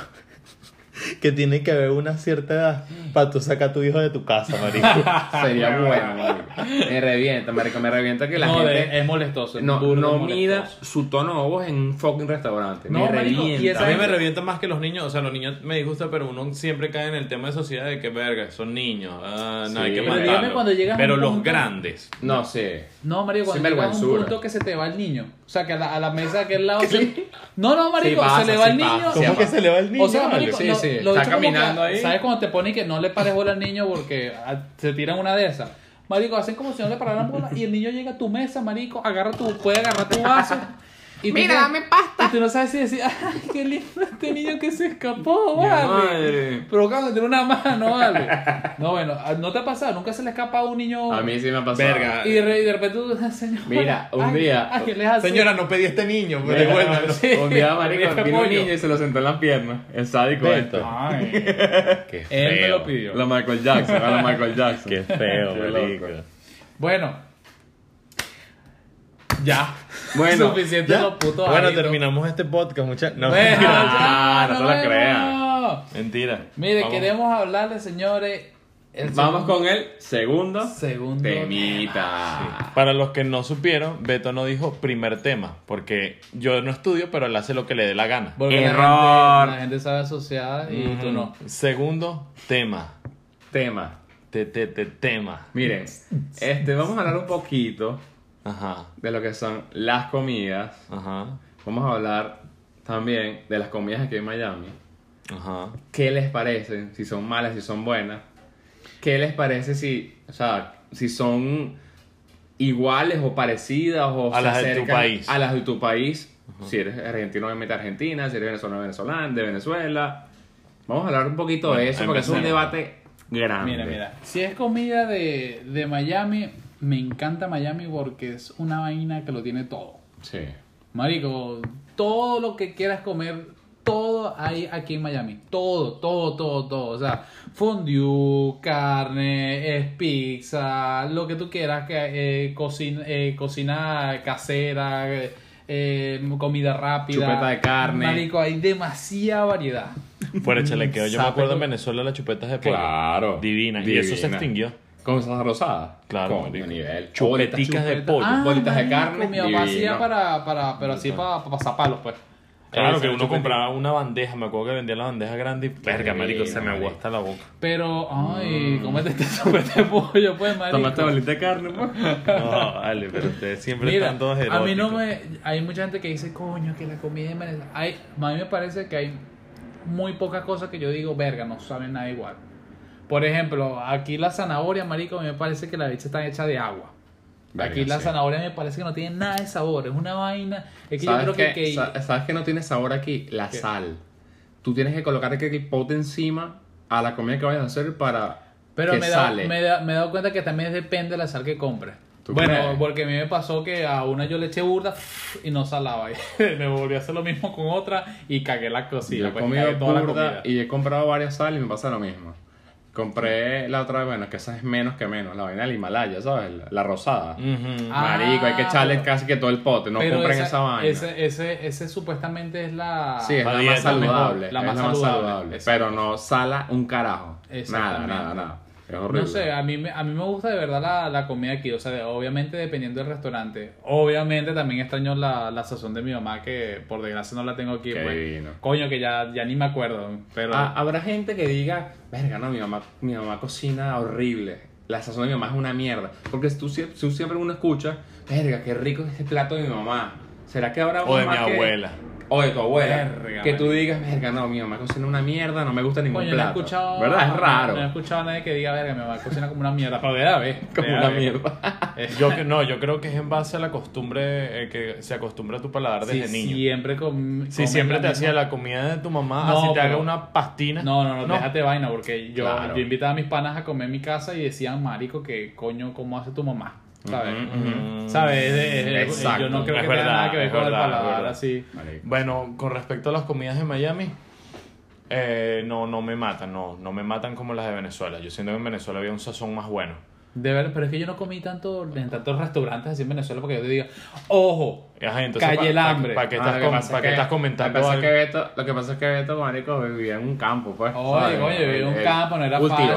que tiene que haber una cierta edad para tú sacar a tu hijo de tu casa, marico. (laughs) Sería bueno, marico. Me revienta, marico, me revienta que la No, gente... es molestoso. es No, burda no molestoso. mida su tono de voz en un fucking restaurante. No, me marico, revienta. A mí me revienta más que los niños, o sea, los niños me disgusta, pero uno siempre cae en el tema de sociedad de que, verga, son niños, ah, no Sí. hay que matarlos. cuando llegas a Pero un los punto- grandes. No sé. No, marico, Sin cuando llega un vergüenzura. punto que se te va el niño. O sea, que a la, a la mesa de aquel lado... se- No, no, marico, Sí pasa, se le va sí el pasa. niño. ¿Cómo que se le va el O sea, marico, Sí, no, lo está caminando que- ahí. ¿Sabes cuando te ponen que no le pares bola al niño porque ah, se tiran una de esas? Marico, hacen como si no le pararan bola y el niño llega a tu mesa, marico, agarra tu, puede agarrar tu vaso. (laughs) Y Mira, dame pasta. Y tú no sabes si decir, ay, qué lindo este niño que se escapó, vale. tiene una mano, vale. No, bueno, ah, ¿no te ha pasado? ¿Nunca se le escapa a un niño? A mí sí me ha pasado. Verga. Y de, re- y de repente tú, señora. Mira, un ay, día- Ay, ¿qué les hace? Señora, no pedí este niño, Mira, pero devuélvelo. Sí. Un día, marico, vino un niño y se lo sentó en las piernas. El sádico este. Ay, (laughs) Qué él me feo. lo pidió. La Michael Jackson, a la Michael Jackson. Qué feo, Qué marico. loco. Bueno. Ya. Bueno, Suficiente ¿Ya? los putos Bueno, terminamos este podcast, muchachos. No, Bueno, mentira. Ah, ya, no te nos la creas. Mentira. Mire, Vamos. queremos hablarle, señores. el Vamos segundo- con el segundo segundo temita. Para los que no supieron, Beto no dijo primer tema, porque yo no estudio, pero él hace lo que le dé la gana. Porque la Error. gente, la gente sabe asociar y tú no. Segundo tema. Tema. Te, te, te, tema. Miren, este, vamos a hablar un poquito Ajá, de lo que son las comidas. ajá, Vamos a hablar también de las comidas aquí en Miami. ajá. ¿Qué les parecen? Si son malas, si son buenas. ¿Qué les parece si, o sea, si son iguales o parecidas o A se las de tu país. A las de tu país. Si eres argentino, obviamente Argentina. Si eres venezolano, venezolano, de Venezuela. Vamos a hablar un poquito Bueno, de eso porque es un debate grande. Mira, mira. Si es comida de, de Miami, me encanta Miami porque es una vaina que lo tiene todo. Sí. Marico, todo lo que quieras comer, todo hay aquí en Miami. Todo, todo, todo, todo. O sea, fondue, carne, es pizza, lo que tú quieras, que, eh, cocina, eh, cocina casera, eh, comida rápida. Chupeta de carne. Marico, hay demasiada variedad. Fuera chalequeo. Yo me acuerdo en Venezuela las chupetas de pollo. Claro. Divina. Y eso se extinguió. ¿Con salsa rosada? Claro, Con nivel. Chupeticas de pollo. bolitas de carne, Mi mamá hacía para, para, pero así para, para pasar palos, pues. Claro que uno compraba una bandeja. Me acuerdo que vendía la bandeja grande y verga, marico, se me aguasta la boca. Pero, ay, cómete este chupete de pollo, pues, marico. Tomaste bolita de carne, pues. No, vale, pero ustedes siempre Mira, están todos a mí no eróticos. me... Hay mucha gente que dice, coño, que la comida en Venezuela... Hay, a mí me parece que hay muy pocas cosas que yo digo, verga, no saben nada igual. Por ejemplo, aquí la zanahoria, marico, a mí me parece que la leche está hecha de agua. Verga, aquí la sí. zanahoria me parece que no tiene nada de sabor, es una vaina... Es que yo ¿Sabes creo que... que- Sa- ¿Sabes que no tiene sabor aquí? La ¿Qué? sal. Tú tienes que colocar el pote encima a la comida que vayas a hacer para Pero que me, da, sale. me, da- me he dado cuenta que también depende de la sal que compres. ¿Tú Bueno, crees? porque a mí me pasó que a una yo le eché burda y no salaba. (laughs) me volví a hacer lo mismo con otra y cagué la Yo cocina. he pues, comido burda y he comprado varias sal y me pasa lo mismo. Compré la otra vez, bueno, que esa es menos que menos, la vaina del Himalaya, ¿sabes? La, la rosada. Ah, Marico, hay que echarle pero- casi que todo el pote, no compren esa, esa, vaina. Ese, ese, ese supuestamente es la. Sí, es La la, dieta más saludable. la es más la más saludable. Pero no sala un carajo. Nada, nada, nada. Es horrible. No sé, a mí, me- a mí me gusta de verdad la, la comida aquí, o sea, de- obviamente dependiendo del restaurante. Obviamente también extraño la, la sazón de mi mamá, que por desgracia no la tengo aquí. Qué pues. Coño, que ya, ya ni me acuerdo, pero... Ah, habrá gente que diga, verga, no, mi mamá, mi mamá cocina horrible. La sazón de mi mamá es una mierda. Porque tú, tú siempre uno escucha, verga, qué rico es este plato de mi mamá. ¿Será que habrá O de mi que- abuela. O de tu abuela. Verga, que tú digas, verga, no, mi mamá cocina una mierda, no me gusta ningún Coño, no he plato. escuchado... ¿Verdad? Es raro. No, he escuchado a nadie que diga, verga, mi mamá cocina como una mierda, pero de ver. (laughs) Como debe una mierda. Yo que no, yo creo que es en base a la costumbre eh, que se acostumbra a tu paladar desde si niño. siempre com- Si siempre te misma- hacía la comida de tu mamá, No, así te haga una pastina. No, no, no, déjate vaina, porque yo, Claro. yo invitaba a mis panas a comer en mi casa y decían, marico, que coño, ¿cómo hace tu mamá? ¿Sabes? Yo no creo Es que verdad, tenga nada que ver con el paladar así. Bueno, con respecto a las comidas de Miami, eh, no, no me matan, no, no me matan como las de Venezuela. Yo siento que en Venezuela había un sazón más bueno. De ver, pero es que yo no comí tanto en tantos restaurantes así en Venezuela porque yo te diga, ojo, Ajá, entonces, Calle pa- el hambre. ¿Para qué Ah, estás, que com- estás comentando Lo que, pasa es que Beto, lo que pasa es que Beto, marico, vivía en un campo, pues. oye, coño, vivía en un Él campo, no era fácil.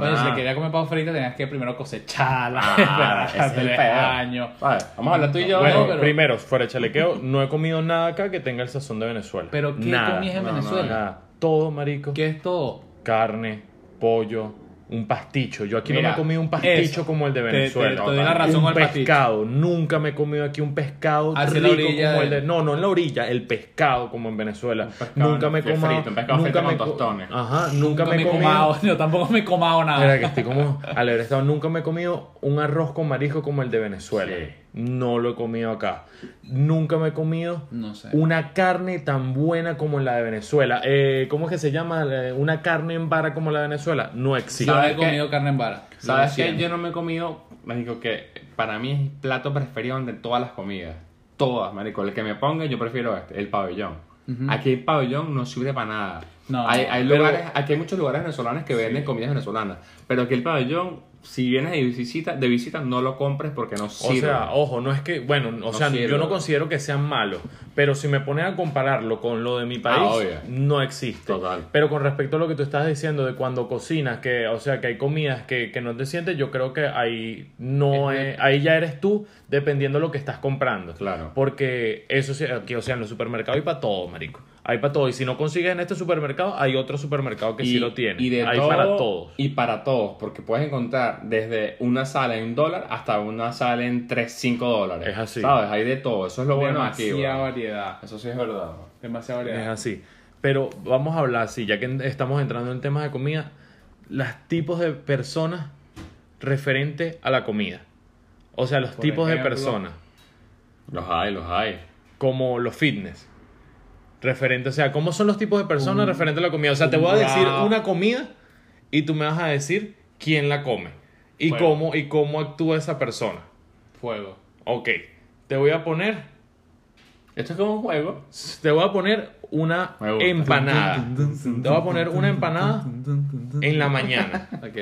oye, si le quería comer pavo frito tenías que primero cosecharla, Ah, (laughs) ese es el tres pedo. años. ¿Sabes? Vamos a hablar tú y yo. Bueno, No, pero- primero, fuera de chalequeo, no he comido nada acá que tenga el sazón de Venezuela. Pero ¿qué nada, comías en No, no, Venezuela? Nada. Todo, marico. ¿Qué es todo? Carne, pollo, un pasticho. Yo aquí no me he comido un pasticho eso. como el de Te- te- Venezuela. te doy la razón un pasticho. pescado. Nunca me he comido aquí un pescado Hacia rico como el de-. No, no en la orilla, el pescado como en Venezuela. pescado nunca me he frito, comido... un pescado nunca frito me con tostones. Ajá, nunca, Nunca me he comido... (laughs) yo tampoco me he comado nada. Mira que estoy como alebrestado. Nunca me he comido un arroz con marisco como el de Venezuela. Sí. No lo he comido acá. Nunca me he comido No sé. una carne tan buena como la de Venezuela. Eh, ¿Cómo es que se llama? Eh, Una carne en vara como la de Venezuela. No existe. Yo ¿Sabes he qué? comido carne en vara. ¿Sabes qué? Yo no me he comido, marico, que para mí es el plato preferido de todas las comidas. Todas, marico. El que me ponga, yo prefiero este, el pabellón. Aquí el pabellón no sirve para nada. No, hay, hay pero- lugares, aquí hay muchos lugares venezolanos que venden comidas venezolanas. Pero aquí el pabellón, si vienes de visita, de visita no lo compres porque no O sirve. sea, ojo, no es que, bueno, o No sea, sirve. yo no considero que sean malos, pero si me pones a compararlo con lo de mi país, Ah, no existe. Total. Pero con respecto a lo que tú estás diciendo de cuando cocinas, que, o sea, que hay comidas que, que no te sientes, yo creo que ahí no Es ahí ya eres tú dependiendo de lo que estás comprando. Claro. Porque eso sí, aquí, o sea, en los supermercados hay para todo, marico. Hay para todo. Y si no consigues en este supermercado, hay otro supermercado que sí lo tiene. Y de hay todo, para todos. Y para todos, porque puedes encontrar desde una sala en un dólar hasta una sala en 3, 5 dólares. Es así. ¿Sabes? Hay de todo. Eso es lo bueno aquí. Demasiada variedad. Eso sí es verdad. Demasiada Es variedad. así. Pero vamos a hablar, sí, ya que estamos entrando en temas de comida, los tipos de personas referente a la comida. O sea, los Por tipos de personas, Los hay, los hay. como los fitness. Referente, o sea, ¿cómo son los tipos de personas Un- referente a la comida? O sea, te voy a decir una comida y tú me vas a decir quién la come y cómo y cómo actúa esa persona. Fuego. Ok, te voy a poner Esto es como un juego. te voy a poner una empanada. Te voy a poner una empanada en la mañana. Ok.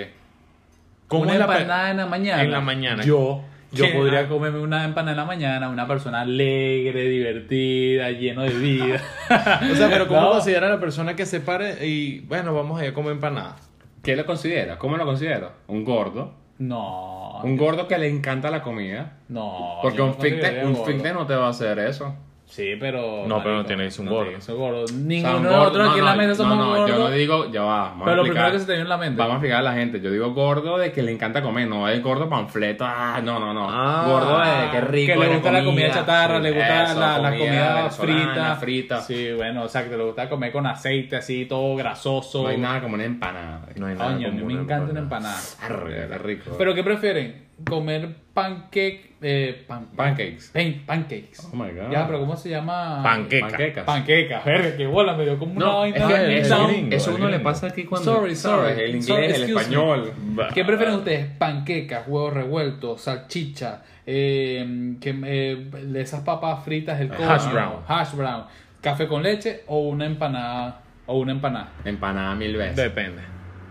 ¿Cómo una es la empanada en la mañana. En la mañana. Yo, yo ¿Qué? podría Ah. comerme una empanada en la mañana, una persona alegre, divertida, lleno de vida. (laughs) O sea, pero ¿cómo (laughs) No. considera la persona que se pare y, bueno, vamos a ir a comer empanada? ¿Qué lo considera? ¿Cómo lo considero? Un gordo. No. Un gordo que le encanta la comida. No. Porque un no un no te va a hacer eso. Sí, pero. No, pero no ser un no gordo. que ser gordo. Ninguno un de gordo- aquí no, en la mesa somos no, no, gordos. yo no digo, ya va. vamos a pero lo primero que se te viene en la mente. Vamos a explicar a la gente. Yo digo gordo de que le encanta comer, no es gordo panfleto. Ah, no, no, no. Ah, gordo de que rico. que le gusta la comida chatarra, le gusta eso, la, la comida frita. frita. Sí, bueno, o sea, que te le gusta comer con aceite así, todo grasoso. No hay nada como una empanada. No hay nada mí como me encanta una empanada. Arre, rico. ¿Pero qué prefieren? ¿Comer pancake? Eh, pan- Pancakes. pan- pancakes. Oh my god. Ya, pero ¿cómo se llama? Panqueca. Panquecas. Panquecas. Verga, qué bola, me dio como una No, vaina. es que el eso, gringo, eso el uno le pasa aquí cuando. Sorry, ¿sabes? sorry. El inglés, Sorry, el me. español. ¿Qué prefieren ustedes? Panquecas, huevos revueltos, salchicha, eh, que, eh, de esas papas fritas del coño, Hash brown. hash brown, café con leche o una empanada o una empanada. Empanada mil veces. Depende.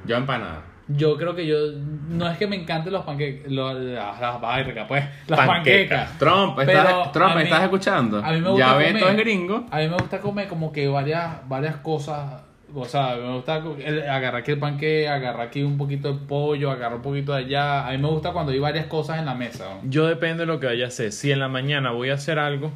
Yo empanada. Yo creo que yo. No es que me encanten los panqueques. Los, las, las pues. Las panquecas. Trump, ¿estás, Trump, mí- ¿estás escuchando? a mí me gusta ya comer. Beto es gringo. A mí me gusta comer como que varias, varias cosas. O sea, me gusta agarrar aquí el panqueque, agarrar aquí un poquito de pollo, agarrar un poquito de allá. A mí me gusta cuando hay varias cosas en la mesa. ¿no? Yo depende de lo que vaya a hacer. Si en la mañana voy a hacer algo,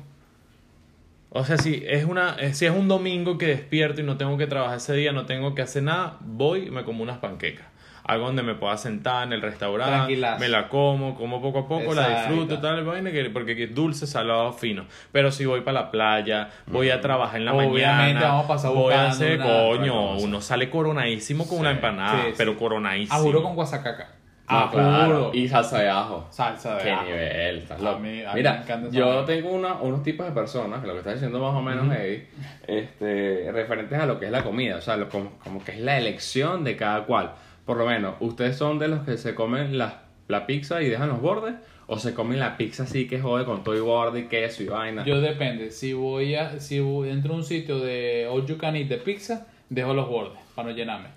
o sea, si es una, eh, si es un domingo que despierto y no tengo que trabajar ese día, no tengo que hacer nada, voy y me como unas panquecas. Algo donde me pueda sentar en el restaurante, Tranquilazo. me la como, como poco a poco, la disfruto, tal, vaina, que- porque es dulce, salado, fino. Pero si voy para la playa, voy a trabajar en la Obviamente mañana, vamos a pasar voy a hacer una- coño, uno sale coronadísimo con una empanada, sí, sí. pero coronadísimo. A juro con guasacaca. Ah, A claro. juro. Y salsa de ajo. Salsa de Qué ajo. nivel, estás A loco. mí- a mí me Mira, encanta esa yo tengo una- unos tipos de personas, que lo que está diciendo más o menos Eddie, este, referentes a lo que es la comida, o sea, lo- como, como que es la elección de cada cual. Por lo menos, ¿ustedes son de los que se comen la, la pizza y dejan los bordes? ¿O se comen la pizza así que jode con todo y borde y queso y vaina? Yo depende. Si voy a, si voy, entro a un sitio de all you can eat de pizza, dejo los bordes para no llenarme.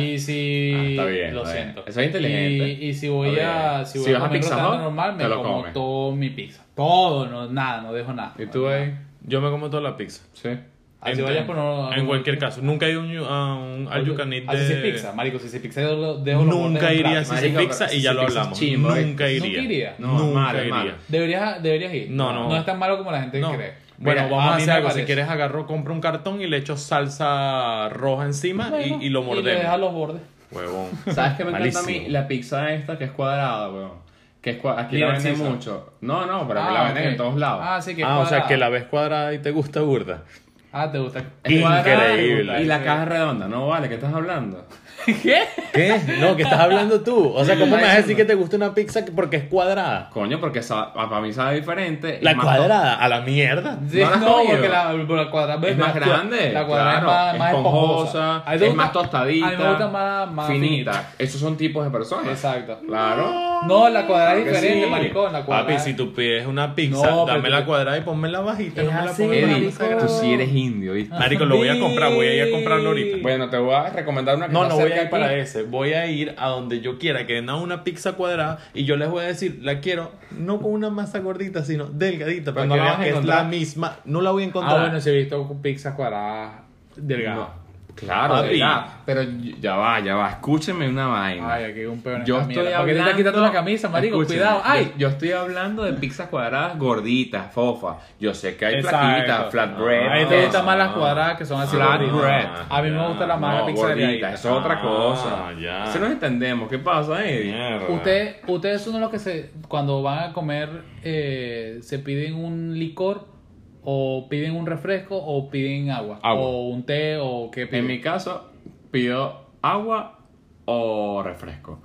Y (laughs) si Ah, está bien, lo está bien. siento. Eso es inteligente. Y, y si voy a, bien. si Si voy vas a a comer Pizza Hut, normal, me lo como todo mi pizza. Todo, no, nada, no dejo nada. ¿Y tú, Eddie? Yo me como toda la pizza. Sí. Así En- vayas por no- en cualquier caso. Nunca he ido a un, a all you can eat Así sí de... pizza, marico, si se pizza dejo, dejo Nunca iría a. Sisi Marico, Pizza y ya lo hablamos. chimbo, Nunca iría. Nunca iría. No, Nunca malo, iría. malo. Deberías, deberías ir. No, no. No es tan malo como la gente No. cree. Bueno, Mira, vamos a, hacer algo. Si quieres agarro, compro un cartón y le echo salsa roja encima Bueno, y, y lo Y le mordemos. dejas los bordes. Huevón. ¿Sabes qué me encanta a mí? La pizza esta que es cuadrada, weón. Que es aquí la venden mucho. No, no, pero aquí Ah, la venden en todos lados. Ah, sí, que es Ah, o sea que la ves cuadrada y te gusta burda. Ah, te gusta. Increíble. Y la caja es redonda. No vale, ¿qué estás hablando? ¿Qué? ¿Qué? No, ¿qué estás hablando tú? O sea, ¿cómo me vas a decir que te gusta una pizza que- porque es cuadrada? Coño, porque sa- para mí sabe diferente. La Es más cuadrada, a la mierda. Sí, ¿No no, porque la, la cuadrada Es más grande, La cuadrada claro, es más, es más esponjosa, A mí me es gusta- más tostadita, A mí me gusta más, más finita. Esos son tipos de personas. Exacto. Claro. No, la cuadrada es Claro que diferente, sí. maricón. La cuadrada. Papi, si tú pides una pizza, No, pero dame tú- la cuadrada y ponme la bajita. Es no me la así, pongas Eddie, marico. tú sí eres indio, ¿viste? Marico, lo voy a comprar, voy a ir a comprarlo ahorita. Bueno, te voy a recomendar una que No, está no voy cerca a ir para ese. Voy a ir a donde yo quiera que vendan una pizza cuadrada y yo les voy a decir, la quiero no con una masa gordita, sino delgadita, para no que vean que es la misma. No la voy a encontrar. Ah, bueno, si he visto pizzas cuadradas delgadas. No, Claro, Papi. Pero ya va, ya va. Escúcheme una vaina. Ay, aquí hay un peor en Yo estoy mierda. ¿Por qué te hablando. estás quitando la camisa, marico? Escúcheme, Cuidado. ¡Ay! Yo, yo estoy hablando de pizzas cuadradas gorditas, fofa. Yo sé que hay Exacto. flaquitas, flatbread. A mí te Ah, gustan más las ah, cuadradas que son así Flatbread. A mí me gusta la más No, la pizza gordita, es otra Ah, cosa. ya. Si nos entendemos, ¿qué pasa, Eddie? Mierda. Usted, ustedes son de los que se, cuando van a comer, eh, se piden un licor o piden un refresco o piden agua. Agua. O un té o qué piden. En mi caso, pido agua o refresco.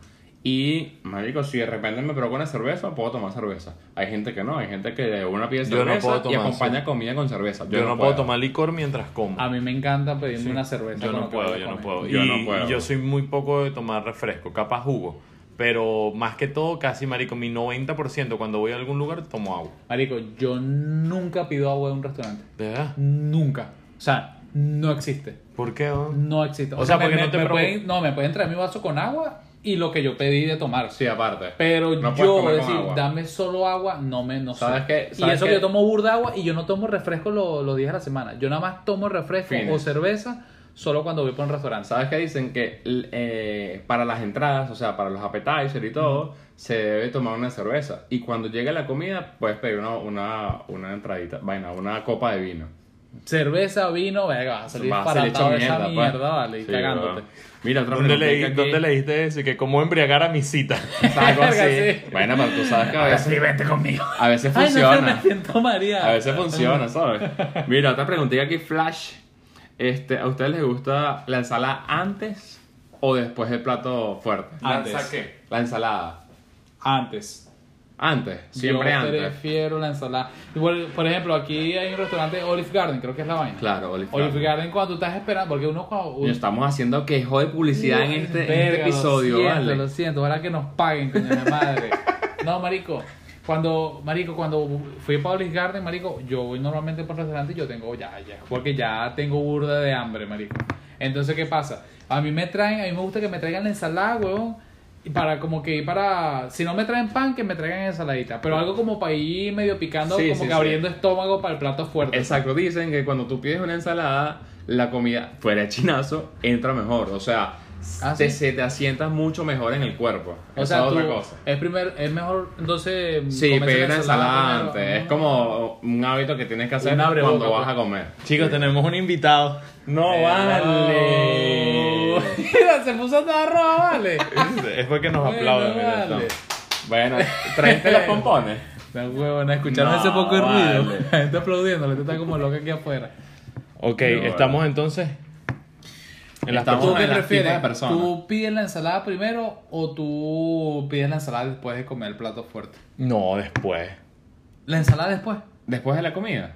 Y, marico, si de repente me provoca una cerveza, puedo tomar cerveza. Hay gente que no, hay gente que de una pide Yo no cerveza y acompaña sí. comida con cerveza. Yo, no puedo. tomar licor mientras como. A mí me encanta pedirme una cerveza. Yo no puedo, yo no puedo. Yo y, no puedo. y yo soy muy poco de tomar refresco, capaz jugo. Pero más que todo, casi, marico, mi 90% cuando voy a algún lugar tomo agua. Marico, yo nunca pido agua en un restaurante. ¿De verdad? Nunca. O sea, no existe. ¿Por qué? oh? No existe. O sea, porque me, no te me pueden, no, me pueden traer mi vaso con agua y lo que yo pedí de tomar. Sí, aparte. Pero No yo comer con decir, agua. dame solo agua, no me no sé. ¿Sabes qué? Y ¿Sabes eso qué? que yo tomo burda agua y yo no tomo refresco lo- los días de la semana. Yo nada más tomo refresco Fines. o cerveza solo cuando voy por un restaurante. ¿Sabes qué dicen? Que eh, para las entradas, o sea, para los appetizers y todo, se debe tomar una cerveza. Y cuando llegue la comida, puedes pedir una, una, una entradita, vaina, una copa de vino. Cerveza, vino, venga, vas a salir Va a ser disparatado de hecho esa mierda, mierda, pues. vale, y Sí, cagándote. Mira, otra ¿Dónde, leí- aquí. ¿Dónde leíste eso? Y que cómo embriagar a mi cita. (laughs) Algo así. Sí. Bueno, pero tú sabes que a veces, vente conmigo. a veces Ay, no sé, funciona. me siento María. A veces funciona, ¿sabes? (laughs) Mira, otra preguntita aquí, Flash. Este, ¿A ustedes les gusta la ensalada antes o después del plato fuerte? Antes. ¿Lanza qué? La ensalada. Antes. Antes, siempre yo antes. prefiero la ensalada. Igual, por ejemplo, aquí hay un restaurante Olive Garden, creo que es la vaina. Claro, Olive Olive Garden. Garden cuando tú estás esperando, porque uno cuando... Estamos haciendo quejo de publicidad en este, en este Verga, episodio, lo siento, ¿vale? Lo siento, ojalá que nos paguen, coño de madre. (laughs) No, marico, cuando, marico, cuando fui para Olive Garden, marico, yo voy normalmente por el restaurante y yo tengo ya, ya, porque ya tengo burda de hambre, marico. Entonces, ¿qué pasa? A mí me traen, a mí me gusta que me traigan la ensalada, huevón. Y para como que ir para. Si no me traen pan, que me traigan ensaladita. Pero algo como para ir medio picando, Sí, como sí, que sí. abriendo estómago para el plato fuerte. Exacto, dicen que cuando tú pides una ensalada, la comida fuera de chinazo entra mejor. O sea, ¿Ah, te, sí? se te asientas mucho mejor en el cuerpo. O Esa sea, es tú, otra cosa. es, primer, es mejor entonces. Sí, comerse pedir una ensalada primero. antes. Es como un hábito que tienes que hacer cuando vas pues. a comer. Chicos, tenemos un invitado. No Eh, vale. (laughs) Mira, se puso toda roja, vale. (laughs) Es porque nos Bueno, aplauden. mira, vale. Bueno, tráete los pompones. La huevona, escucharon No, ese poco de ruido. vale. (laughs) La gente aplaudiendo, la gente está como loca aquí afuera. Ok, estamos entonces en las Estamos ¿Tú en qué las prefieres? de personas. ¿Tú pides la ensalada primero o tú pides la ensalada después de comer el plato fuerte? No, después. ¿La ensalada después? Después de la comida.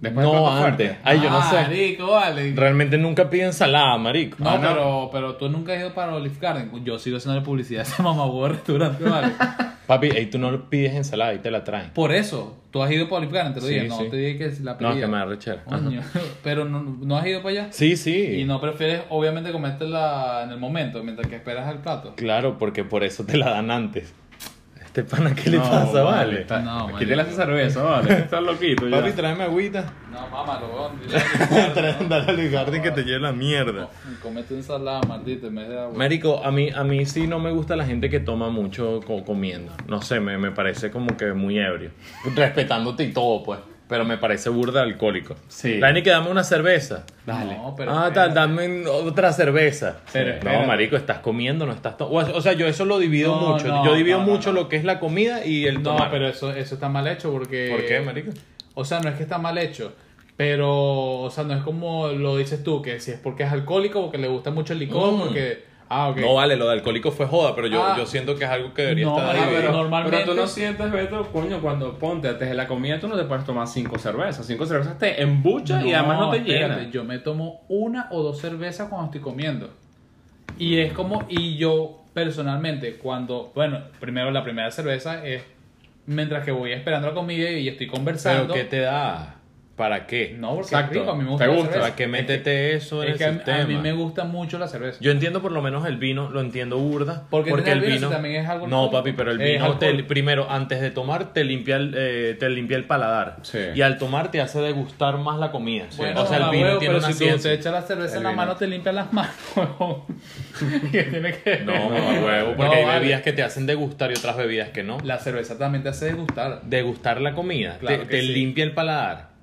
Después del No, plato fuerte. antes. Ay, yo no Ah, sé. Marico, vale. Realmente nunca pide ensalada, marico. No, Ah, no. Pero, pero tú nunca has ido para Olive Garden. Yo sigo haciendo publicidad a ese mamagüey restaurante, vale. (laughs) Papi, ahí tú no pides ensalada y te la traen. Por eso, tú has ido para Olive Garden, te lo Sí, dije. No, sí. te dije que la No, pedía. que me da rechera. Ajá. Coño, (laughs) pero no, no has ido para allá. Sí, sí. Y no prefieres, obviamente, comértela en el momento, mientras que esperas el plato. Claro, porque por eso te la dan antes. Este pana, ¿qué le No, pasa, vale? está- No, Aquí te la cerveza, vale. Estás loquito ya. Papi, tráeme agüita. No, mamá, lo voy a Trae- Dale a Luis Garden que te lleve la mierda. Comete ensalada, maldito, en vez de agua. Marico, a mí, a mí sí no me gusta la gente que toma mucho co- comiendo. No sé, me, me parece como que muy ebrio. Respetándote y todo, pues. Pero me parece burda alcohólico. Sí. La que dame una cerveza. Dale. No, pero ah, tal, dame otra cerveza. Pero no, espérate. marico, estás comiendo, no estás... to- O, o sea, yo eso lo divido No, mucho. no, yo divido no, no, mucho no. lo que es la comida y el No, tomar. pero eso, eso está mal hecho porque... ¿Por qué, marico? O sea, no es que está mal hecho, pero, o sea, no es como lo dices tú, que si es porque es alcohólico, porque le gusta mucho el licor, Mm. porque... Ah, ok. No vale, lo de alcohólico fue joda, pero yo, Ah. yo siento que es algo que debería No, estar dividido. pero- normalmente- Pero tú no sientes, Beto, coño, cuando ponte antes de la comida, tú no te puedes tomar cinco cervezas. Cinco cervezas te embucha y además no te espérate, llena. Yo me tomo una o dos cervezas cuando estoy comiendo. Y es como, y yo personalmente, cuando, bueno, primero la primera cerveza es mientras que voy esperando la comida y estoy ¿Pero conversando. qué te da? ¿Para qué? No, porque Exacto. es rico, a mí me ¿Te gusta. la. ¿Para qué métete eso en Es el que a, sistema? a mí me gusta mucho la cerveza. Yo entiendo por lo menos el vino, lo entiendo burda. ¿Por qué porque tiene el vino vino. también es algo no, papi, pero el vino, te- primero, antes de tomar, te limpia el, eh, te limpia el paladar. Sí. Y al tomar, te hace degustar más la comida. Bueno, o sea, el vino huevo, tiene pero una si tú te ciencia. echas la cerveza El en la vino. mano, te limpias las manos. (laughs) huevón. ¿Qué tiene que No, mamá, huevo, porque No, hay vale. bebidas que te hacen degustar y otras bebidas que no. La cerveza también te hace degustar. Degustar la comida, Claro te, sí. limpia el paladar.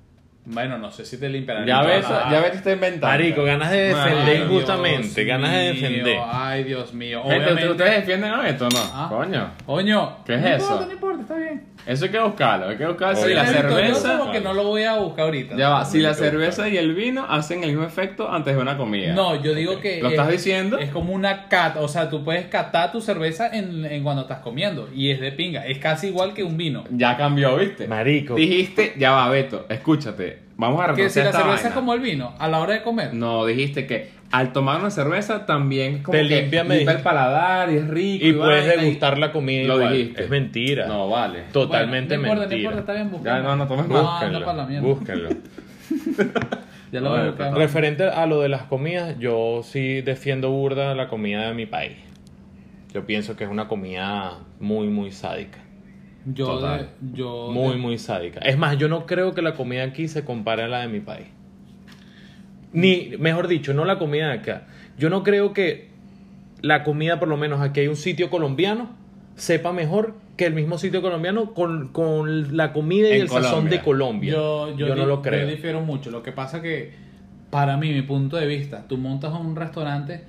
Bueno, no sé si te limpiará. Ya ves, Ah, ya ves, te está inventando. Marico, ganas de defender Ay, injustamente, Dios ganas de mío, defender. Ay, Dios mío. Gente, Obviamente- ¿ustedes defienden a esto o no? Ah. Coño. Coño. ¿Qué es no eso? Importa, no importa, está bien. Eso hay que buscarlo. Hay que buscar si Oye, la cerveza. porque no lo voy a buscar ahorita. Ya va, si la que cerveza y el vino hacen el mismo efecto antes de una comida. No, yo digo que. ¿Lo es- estás diciendo? Es como una cata. O sea, tú puedes catar tu cerveza en, en cuando estás comiendo. Y es de pinga. Es casi igual que un vino. Ya cambió, ¿viste? Marico. Dijiste, ya va, Beto, escúchate. Vamos a Que si la esta cerveza es vaina. como el vino, a la hora de comer. No, dijiste que al tomar una cerveza también como Te que limpia, me el dijiste. paladar y es rico. Y puedes vaina, degustar la comida Lo igual. dijiste. Es mentira. No, vale. Totalmente Bueno, no importa, no mentira. importa, está bien, Ya, no, no tomes No, más. anda Búsquenlo, para la mierda. búsquenlo. (laughs) Ya lo voy a buscar. Referente a lo de las comidas, yo sí defiendo burda la comida de mi país. Yo pienso que es una comida muy, muy sádica. Yo, Total. de- yo Muy, de- muy sádica. Es más, yo no creo que la comida aquí se compare a la de mi país. Ni, mejor dicho, no la comida de acá. Yo no creo que la comida, por lo menos aquí hay un sitio colombiano, sepa mejor que el mismo sitio colombiano con, con la comida y En el sazón de Colombia. Yo, yo, no di- lo creo. Yo difiero mucho. Lo que pasa que, para mí, mi punto de vista, tú montas un restaurante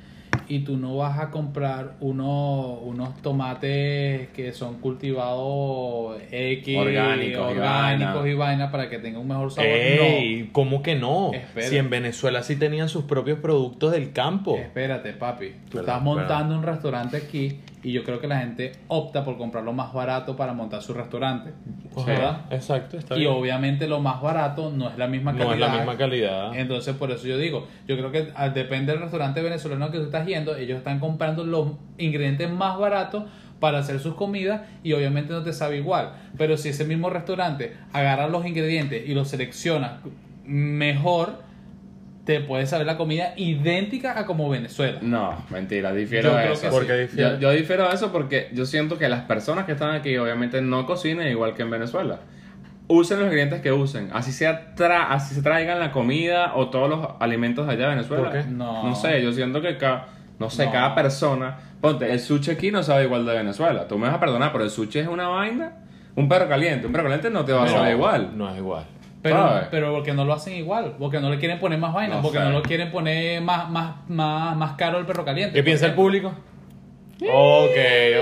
y tú no vas a comprar uno, unos tomates que son cultivados X, Orgánicos y orgánicos y vaina para que tengan un mejor sabor. Ey, ¿cómo que no? Si en Venezuela sí tenían sus propios productos del campo. no. Espérate, papi. Tú Perdón, estás montando un restaurante aquí y yo creo que la gente opta por comprar lo más barato para montar su restaurante. ¿Verdad? Exacto, está Y bien. obviamente lo más barato no es la misma calidad. No es la misma calidad. Entonces, por eso yo digo, yo creo que al depende del restaurante venezolano que tú estás yendo, ellos están comprando los ingredientes más baratos para hacer sus comidas y obviamente no te sabe igual. Pero si ese mismo restaurante agarra los ingredientes y los selecciona mejor, te puede saber la comida idéntica a como Venezuela. No, mentira, difiero Yo de eso. que ¿Por qué difiere? Yo, yo difiero de eso porque yo siento que las personas que están aquí obviamente no cocinan igual que en Venezuela. Usen los ingredientes que usen, así sea tra- así se traigan la comida o todos los alimentos de allá de Venezuela. ¿Por qué? No. No sé, yo siento que cada, no sé, No. cada persona, ponte, el sushi aquí no sabe igual de Venezuela. Tú me vas a perdonar, pero el sushi es una vaina, un perro caliente, un perro caliente no te va a No, saber igual. No es igual. Pero, ¿Sabes? pero porque no lo hacen igual, porque no le quieren poner más vainas, No porque sé. no lo quieren poner más, más, más, más caro el perro caliente. ¿Qué piensa el público? Ok,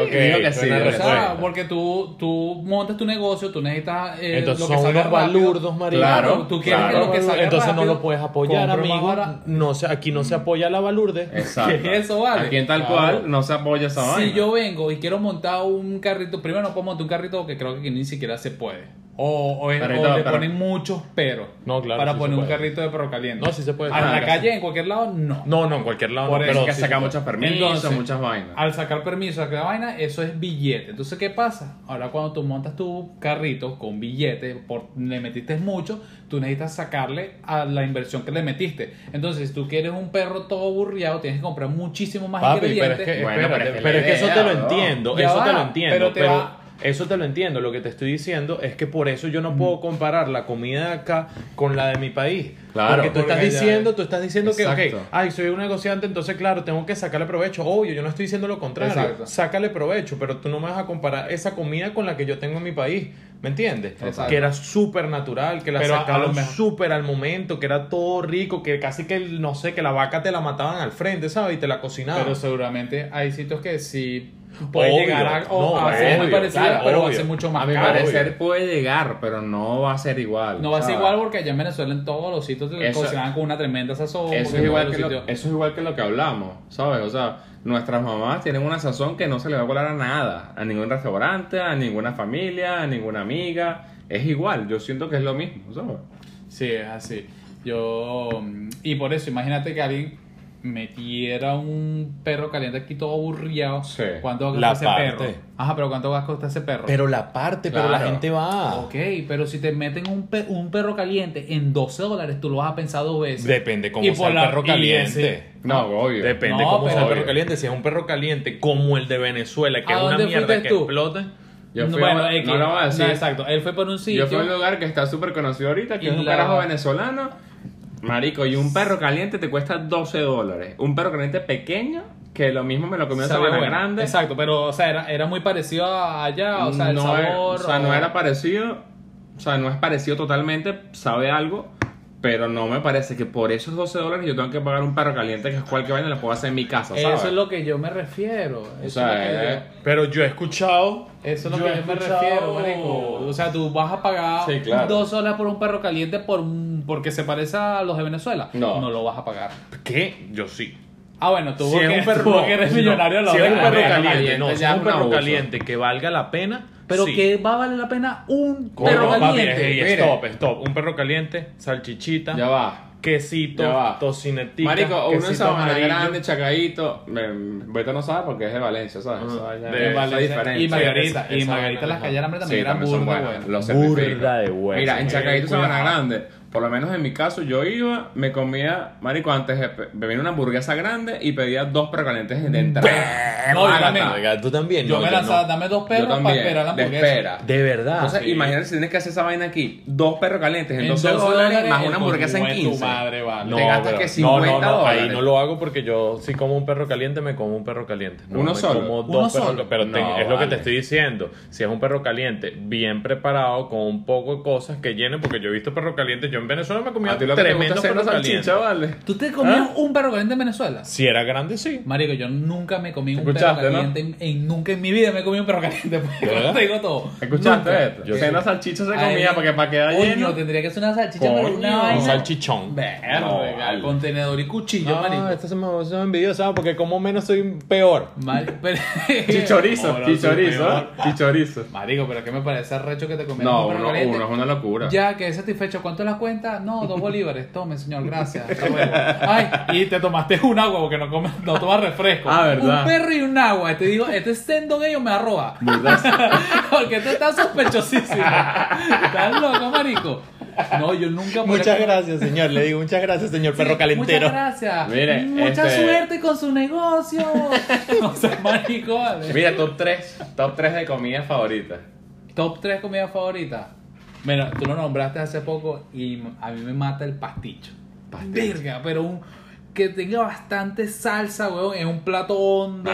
ok. Dijo que sí. O sea, porque tú, tú montas tu negocio, tú necesitas eh, Entonces lo que son unos balurdos, marico. Claro, tú quieres claro. lo que salga Entonces no lo puedes apoyar, amigo. No se, aquí no se apoya la balurde. Exacto. ¿Qué es eso, vale? Aquí en tal Claro. cual no se apoya esa vaina. Si yo vengo y quiero montar un carrito, primero no puedo montar un carrito que creo que aquí ni siquiera se puede. O, o, Carrito, o le pero- ponen muchos peros No, claro, para sí poner un puede. carrito de perro caliente. No, sí se puede. A la Claro, calle, en cualquier lado, no. No, no, en cualquier lado. Por no, eso pero que sí saca muchos permisos, Entonces, muchas vainas. Al sacar permiso, sacar vaina, eso es billete. Entonces, ¿qué pasa? Ahora cuando tú montas tu carrito con billete, por, le metiste mucho, tú necesitas sacarle a la inversión que le metiste. Entonces, si tú quieres un perro todo aburriado, tienes que comprar muchísimo más Papi, pero es ingredientes. que, Bueno, espérate, pero es que pero es la que eso te lo entiendo, Ya eso va, te lo entiendo, pero pero, te va- eso te lo entiendo. Lo que te estoy diciendo es que por eso yo no puedo comparar la comida de acá con la de mi país. Claro, porque tú porque estás diciendo, tú estás diciendo que, ok, ay, soy un negociante, entonces claro, tengo que sacarle provecho. Obvio, yo no estoy diciendo lo contrario. Exacto. Sácale provecho, pero tú no me vas a comparar esa comida con la que yo tengo en mi país. ¿Me entiendes? Exacto. Que era súper natural, que la Pero sacaban súper al momento, que era todo rico, que casi que, no sé, que la vaca te la mataban al frente, ¿sabes? Y te la cocinaban. Pero seguramente hay sitios que sí puede Obvio. llegar a, o No, a ser muy claro, pero va a ser mucho más A mi caro. parecer puede llegar, pero no va a ser igual. No va a ser igual porque allá en Venezuela en todos los sitios te Eso- cocinaban con una tremenda sazón. Eso es, igual que lo, eso es igual que lo que hablamos, ¿sabes? O sea, nuestras mamás tienen una sazón que no se le va a colar a nada, a ningún restaurante, a ninguna familia, a ninguna amiga. Es igual, yo siento que es lo mismo, ¿sabes? Sí, es así. Yo. mm, Y por eso, imagínate que alguien metiera un perro caliente aquí todo aburrido. Sí. ¿Cuánto va a La costar ese parte. perro? Ajá, pero ¿cuánto va a costar ese perro? Pero la parte, pero la gente va. Ok, pero si te meten un, pe- un perro caliente en 12 dólares, tú lo vas a pensar dos veces. Depende cómo Y sea el la- perro caliente. ese- No, obvio. Depende No, cómo sea el perro caliente. Si es un perro caliente como el de Venezuela, que ¿A es una mierda que tú? explota. Yo fui bueno, a, X, no lo voy a decir. no, exacto. Él fue por un sitio. Yo fui a un lugar que está súper conocido ahorita, que es un la- carajo venezolano. Marico, y un perro caliente te cuesta 12 dólares. Un perro caliente pequeño, que lo mismo me lo comió en Sabe Sabana bueno. Grande. Exacto, pero o sea, era, era muy parecido a allá, o sea, el no, es- sabor. o sea, no o- era parecido. O sea, no es parecido totalmente, sabe algo. Pero no me parece que por esos 12 dólares yo tengo que pagar un perro caliente, que es cualquier vaina, lo puedo hacer en mi casa, ¿sabes? Eso es lo que yo me refiero. Eso sea, es lo que eh, yo- Pero yo he escuchado. Eso es lo yo que he yo me escuchado- refiero, marico. O sea, tú vas a pagar Sí, claro. dos horas por un perro caliente por un- porque se parece a los de Venezuela. No. No lo vas a pagar. ¿Qué? Yo sí. Ah, bueno, tú Si es un perro, que eres millonario si es un perro caliente, no, si es un un perro caliente que valga la pena. Pero sí. que va a valer la pena un ¿Cómo? perro Papi, caliente. Mire. stop, stop. Un perro caliente, salchichita, Ya va. quesito, Ya tocinetica. Marico, uno en quesito Sabana amarillo. Grande, Chacadito. Beto no sabe porque es de Valencia, ¿sabes? Esa vaina De Valencia. diferente. Y Margarita, y Margarita las calles hambre también Sí, eran burda buenas. buenas. Lo Burda de buenas. Mira, en Chacadito. Sabana Grande, por lo menos en mi caso, yo iba, me comía, marico, antes de me venía una hamburguesa grande y pedía dos precalientes de entrada. No, yo también. Oiga, tú también. Yo no, me yo lanzaba, no. dame dos Yo perros para esperar la de hamburguesa. espera. De verdad. Entonces, sí. imagínate si tienes que hacer esa vaina aquí, dos perros calientes en, En 12 12 dólares, dólares, más una hamburguesa en coño de 15. tu madre, vale. No, te gastas pero- que no, 50 no, no, ahí dólares. no lo hago porque yo si como un perro caliente me como un perro caliente. No, ¿Uno me solo? como ¿Uno dos perros- solo? pero te- No, es lo que te estoy diciendo. Si es un perro caliente bien preparado con un poco de cosas que llenen porque yo he visto perros calientes. Yo en Venezuela me comía A ti lo que te gusta tremendo hacer perro una salchicha, caliente. vale. ¿Tú te comías ¿Ah? un perro caliente en Venezuela? Si era grande sí. Marico, yo nunca me comí un perro ¿Escuchaste, no? caliente. En, en- nunca en mi vida me comí un perro caliente. (laughs) Porque ¿Verdad? te digo todo. ¿Escuchaste esto? Yo una salchicha se Ay, comía porque para quedar Coño, lleno. tendría que ser una salchicha, pero Coño. una vaina. Un salchichón. Verga, No, vale. contenedor y cuchillo, marico. No, esta se me, envidió, ¿sabes? Porque como menos soy peor. (laughs) Pero- Chichorizo, Ahora sí, chichorizo, peor. chichorizo. Marico, pero que me parece arrecho que te comieras No, un perro uno, caliente. uno es una locura. Ya, quedé satisfecho. ¿Cuánto es la cuenta? No, dos (laughs) bolívares. Tome, señor, gracias. (laughs) Hasta luego. Ay, y te tomaste un agua porque no, comes, no tomas refresco. Ah, ¿verdad? Un perro y un agua. Te digo, este es sendo gay o me arroba. (laughs) Porque esto está sospechosísimo. Estás loco, marico. No, yo nunca Muchas gracias, señor. Le digo muchas gracias, señor perro calentero. Muchas gracias. Mire, Mucha este- suerte con su negocio. o sea, marico, vale. Mira, top 3. Top 3 de comida favorita. Top 3 comidas favoritas. Bueno, tú lo nombraste hace poco y a mí me mata el pasticho. Pasticho. Verga, pero un que tenga bastante salsa, weón, en un plato hondo,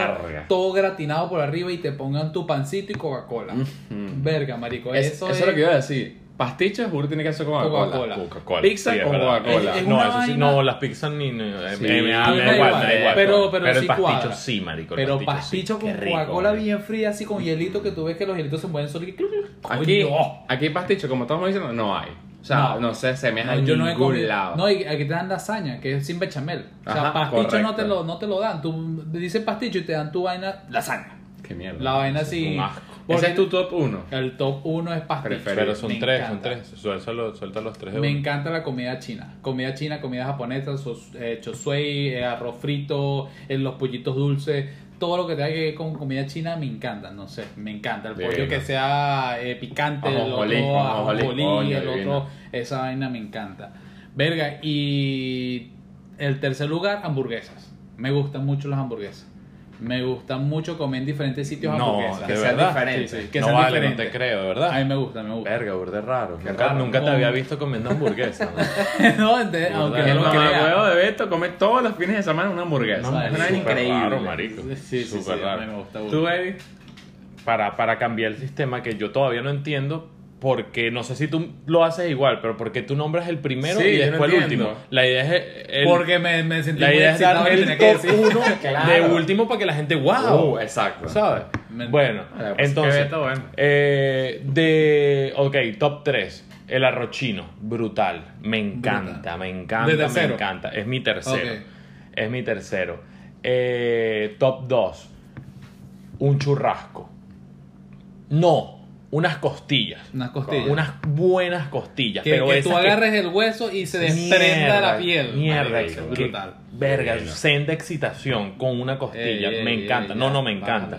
todo gratinado por arriba y te pongan tu pancito y Coca-Cola. Verga, marico, Es- eso, eso, es lo que iba a decir. Pasticho, juro, tiene que ser con Coca-Cola. Coca-Cola. Coca-Cola. Pizza sí, con. Coca-Cola. No, eso sí, no, las pizzas ni. ni- eh, Sí, me, me- da igual, da me da igual. pero- pero el sí pasticho cuadra. sí, marico. el Pero pasticho, pasticho sí. con Coca-Cola bien fría, así con hielito, que tú ves que los hielitos se mueven solo y que... Aquí, aquí pasticho, como estamos diciendo, no hay. O sea, No. no, sé, se me No, no he ningún comido. lado. No, y aquí te dan lasaña, que es sin bechamel. O sea, Ajá, pasticho no te, lo, no te lo dan. Tú dices pasticho y te dan tu vaina lasaña. Qué mierda. La vaina así. porque Ese es tu top 1. El top 1 es pasticho. Pero son Me tres, encanta. son tres. Suéltalo, suelta los tres de Me uno. encanta la comida china. Comida china, comida japonesa, sos, eh, chosuey, eh, arroz frito, eh, los pollitos dulces. Todo lo que tenga que ver con comida china me encanta, no sé, me encanta. El Divino. pollo que sea eh, picante, el otro ajonjolí, ajonjolí, el divino. otro, esa vaina me encanta. Verga, y el tercer lugar, hamburguesas. Me gustan mucho las hamburguesas. Me gustan mucho comer en diferentes sitios No, hamburguesas. de Que sean verdad. diferentes. Sí, sí, que no sean vale, no diferentes. te creo, de verdad. A mí me gusta, me gusta. Verga, burde raro. Qué Nunca, raro. nunca te No. había visto comiendo hamburguesa. ¿no? (laughs) no, ente- aunque no el lo crea. huevo de Beto come todos los fines de semana una hamburguesa. No, es una increíble. raro, marico. Sí, sí, sí, Súper sí, raro. a mí me gusta ¿Tú, baby? para, para cambiar el sistema que yo todavía no entiendo. Porque no sé si tú lo haces igual, pero porque tú nombras el primero Sí, y no después el último. La idea es. el- Porque me, me sentí la muy idea es dar que el que top. 1 (laughs) Claro. de último para que la gente, wow. Uh, exacto. ¿Sabes? Me- Bueno, pues, entonces, bueno. eh, de, ok, top 3, el arroz chino, brutal, me encanta, Brutal. me encanta, ¿De me encanta, es mi tercero, es mi tercero. Eh, top 2, un churrasco, no, unas costillas, Unas costillas. unas buenas costillas, que, pero que tú que- agarres el hueso y se desprenda la piel. Mierda, Marico, que- brutal. verga, Bueno. senda excitación con una costilla. Ey, ey, me ey, encanta. ey, no, ya, no, me vale. encanta.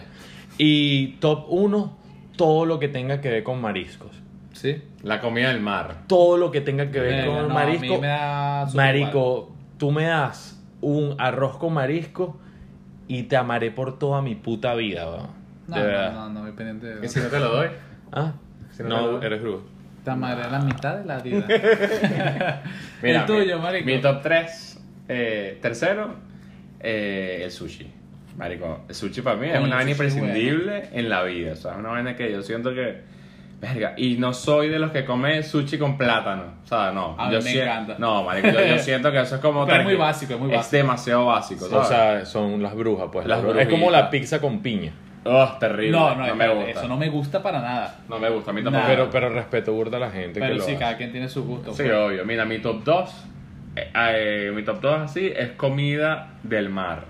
Y top 1, todo lo que tenga que ver con mariscos. Sí. La comida del mar. Todo lo que tenga que ver con no, a mí marisco. me da súper Marico, tú me das un arroz con marisco y te amaré por toda mi puta vida, weón. No, de no, verdad. no, no, pendiente de Y si no te lo doy. ¿Ah? Si no eres brujo. Te amaré la mitad de la vida. (laughs) Mira, el tuyo, mi, marico. Mi top 3. tercero, eh, el sushi. Marico, el sushi para mí es una vaina es imprescindible en la vida. O sea, es una vaina que yo siento que. Verga, y no soy de los que come sushi con plátano. O sea, no. A mí yo me sien- encanta. No, marico, yo, yo (laughs) siento que eso es como. Pero es muy básico, es muy básico. demasiado básico. O sea, son las brujas, pues. Las Las brujas. Es como la pizza con piña. Oh, terrible. no, no, no me gusta. eso no me gusta para nada. No me gusta, a mí tampoco. Nah. Pero, pero respeto burda a la gente que Pero lo sí, hace. cada quien tiene su gusto. Sí, pues. obvio. Mira, mi top 2. mi top 2 así es comida del mar.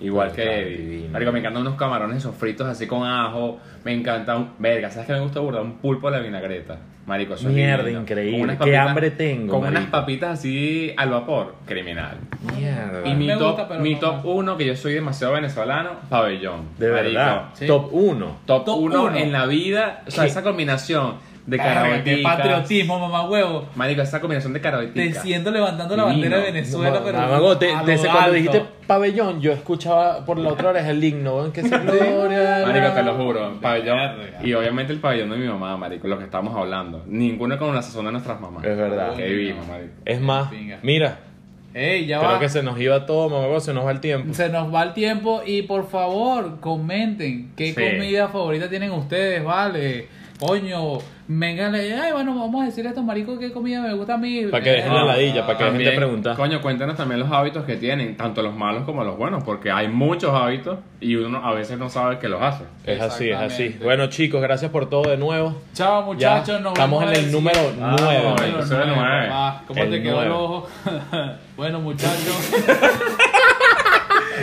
Igual que divino. Marico, me encantan unos camarones sofritos así con ajo. Me encanta un. Verga, ¿sabes qué me gusta burda? Un pulpo a la vinagreta. Marico, eso es Mierda, divino. increíble. Unas Qué hambre tengo, Con unas papitas así al vapor. Criminal. Mierda. Y mi me top, gusta, mi no top más. 1, que yo soy demasiado venezolano, pabellón. De Marico, verdad. Sí. Top 1. Top Top 1 uno. en la vida. O sea, ¿Qué? esa combinación de qué caraoticas. patriotismo, mamá huevo. Marico, esa combinación de Te caraoticas. siento levantando la bandera de Venezuela, pero. Mamago, te, cuando dijiste pabellón, yo escuchaba por la otra oreja el himno, que se gloria. Marico, te lo juro. Pabellón. Y obviamente el pabellón de mi mamá, marico, lo que estamos hablando. Ninguno con la sazón de nuestras mamás. Es verdad. Marico. Es más, mira, Ey, ya creo va. que se nos iba todo, mamago, se nos va el tiempo. Se nos va el tiempo y por favor comenten qué Sí. comida favorita tienen ustedes, vale. Coño, vengan, ay, bueno, vamos a decirle a estos maricos qué comida me gusta a mí. Pa' que dejen la ladilla, pa' que dejen de También, preguntar. Coño, cuéntanos también los hábitos que tienen, tanto los malos como los buenos, porque hay muchos hábitos y uno a veces no sabe que los hace. Es así, es así. Bueno, chicos, gracias por todo de nuevo. Chao, Ya, muchachos. nos estamos vemos en el número siguiente- Ah, 9. bueno. Número episodio nueve, nueve. papá. ¿Cómo El te quedó el ojo? (laughs) bueno, muchachos. (laughs)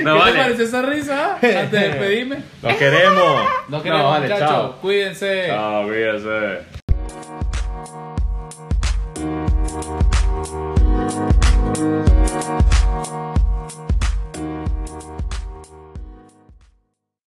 (laughs) No, ¿Qué vale. te parece esa risa? Antes de (laughs) despedirme. Los queremos. Los queremos, no, vale, muchachos. Chao. Cuídense. Chao, cuídense.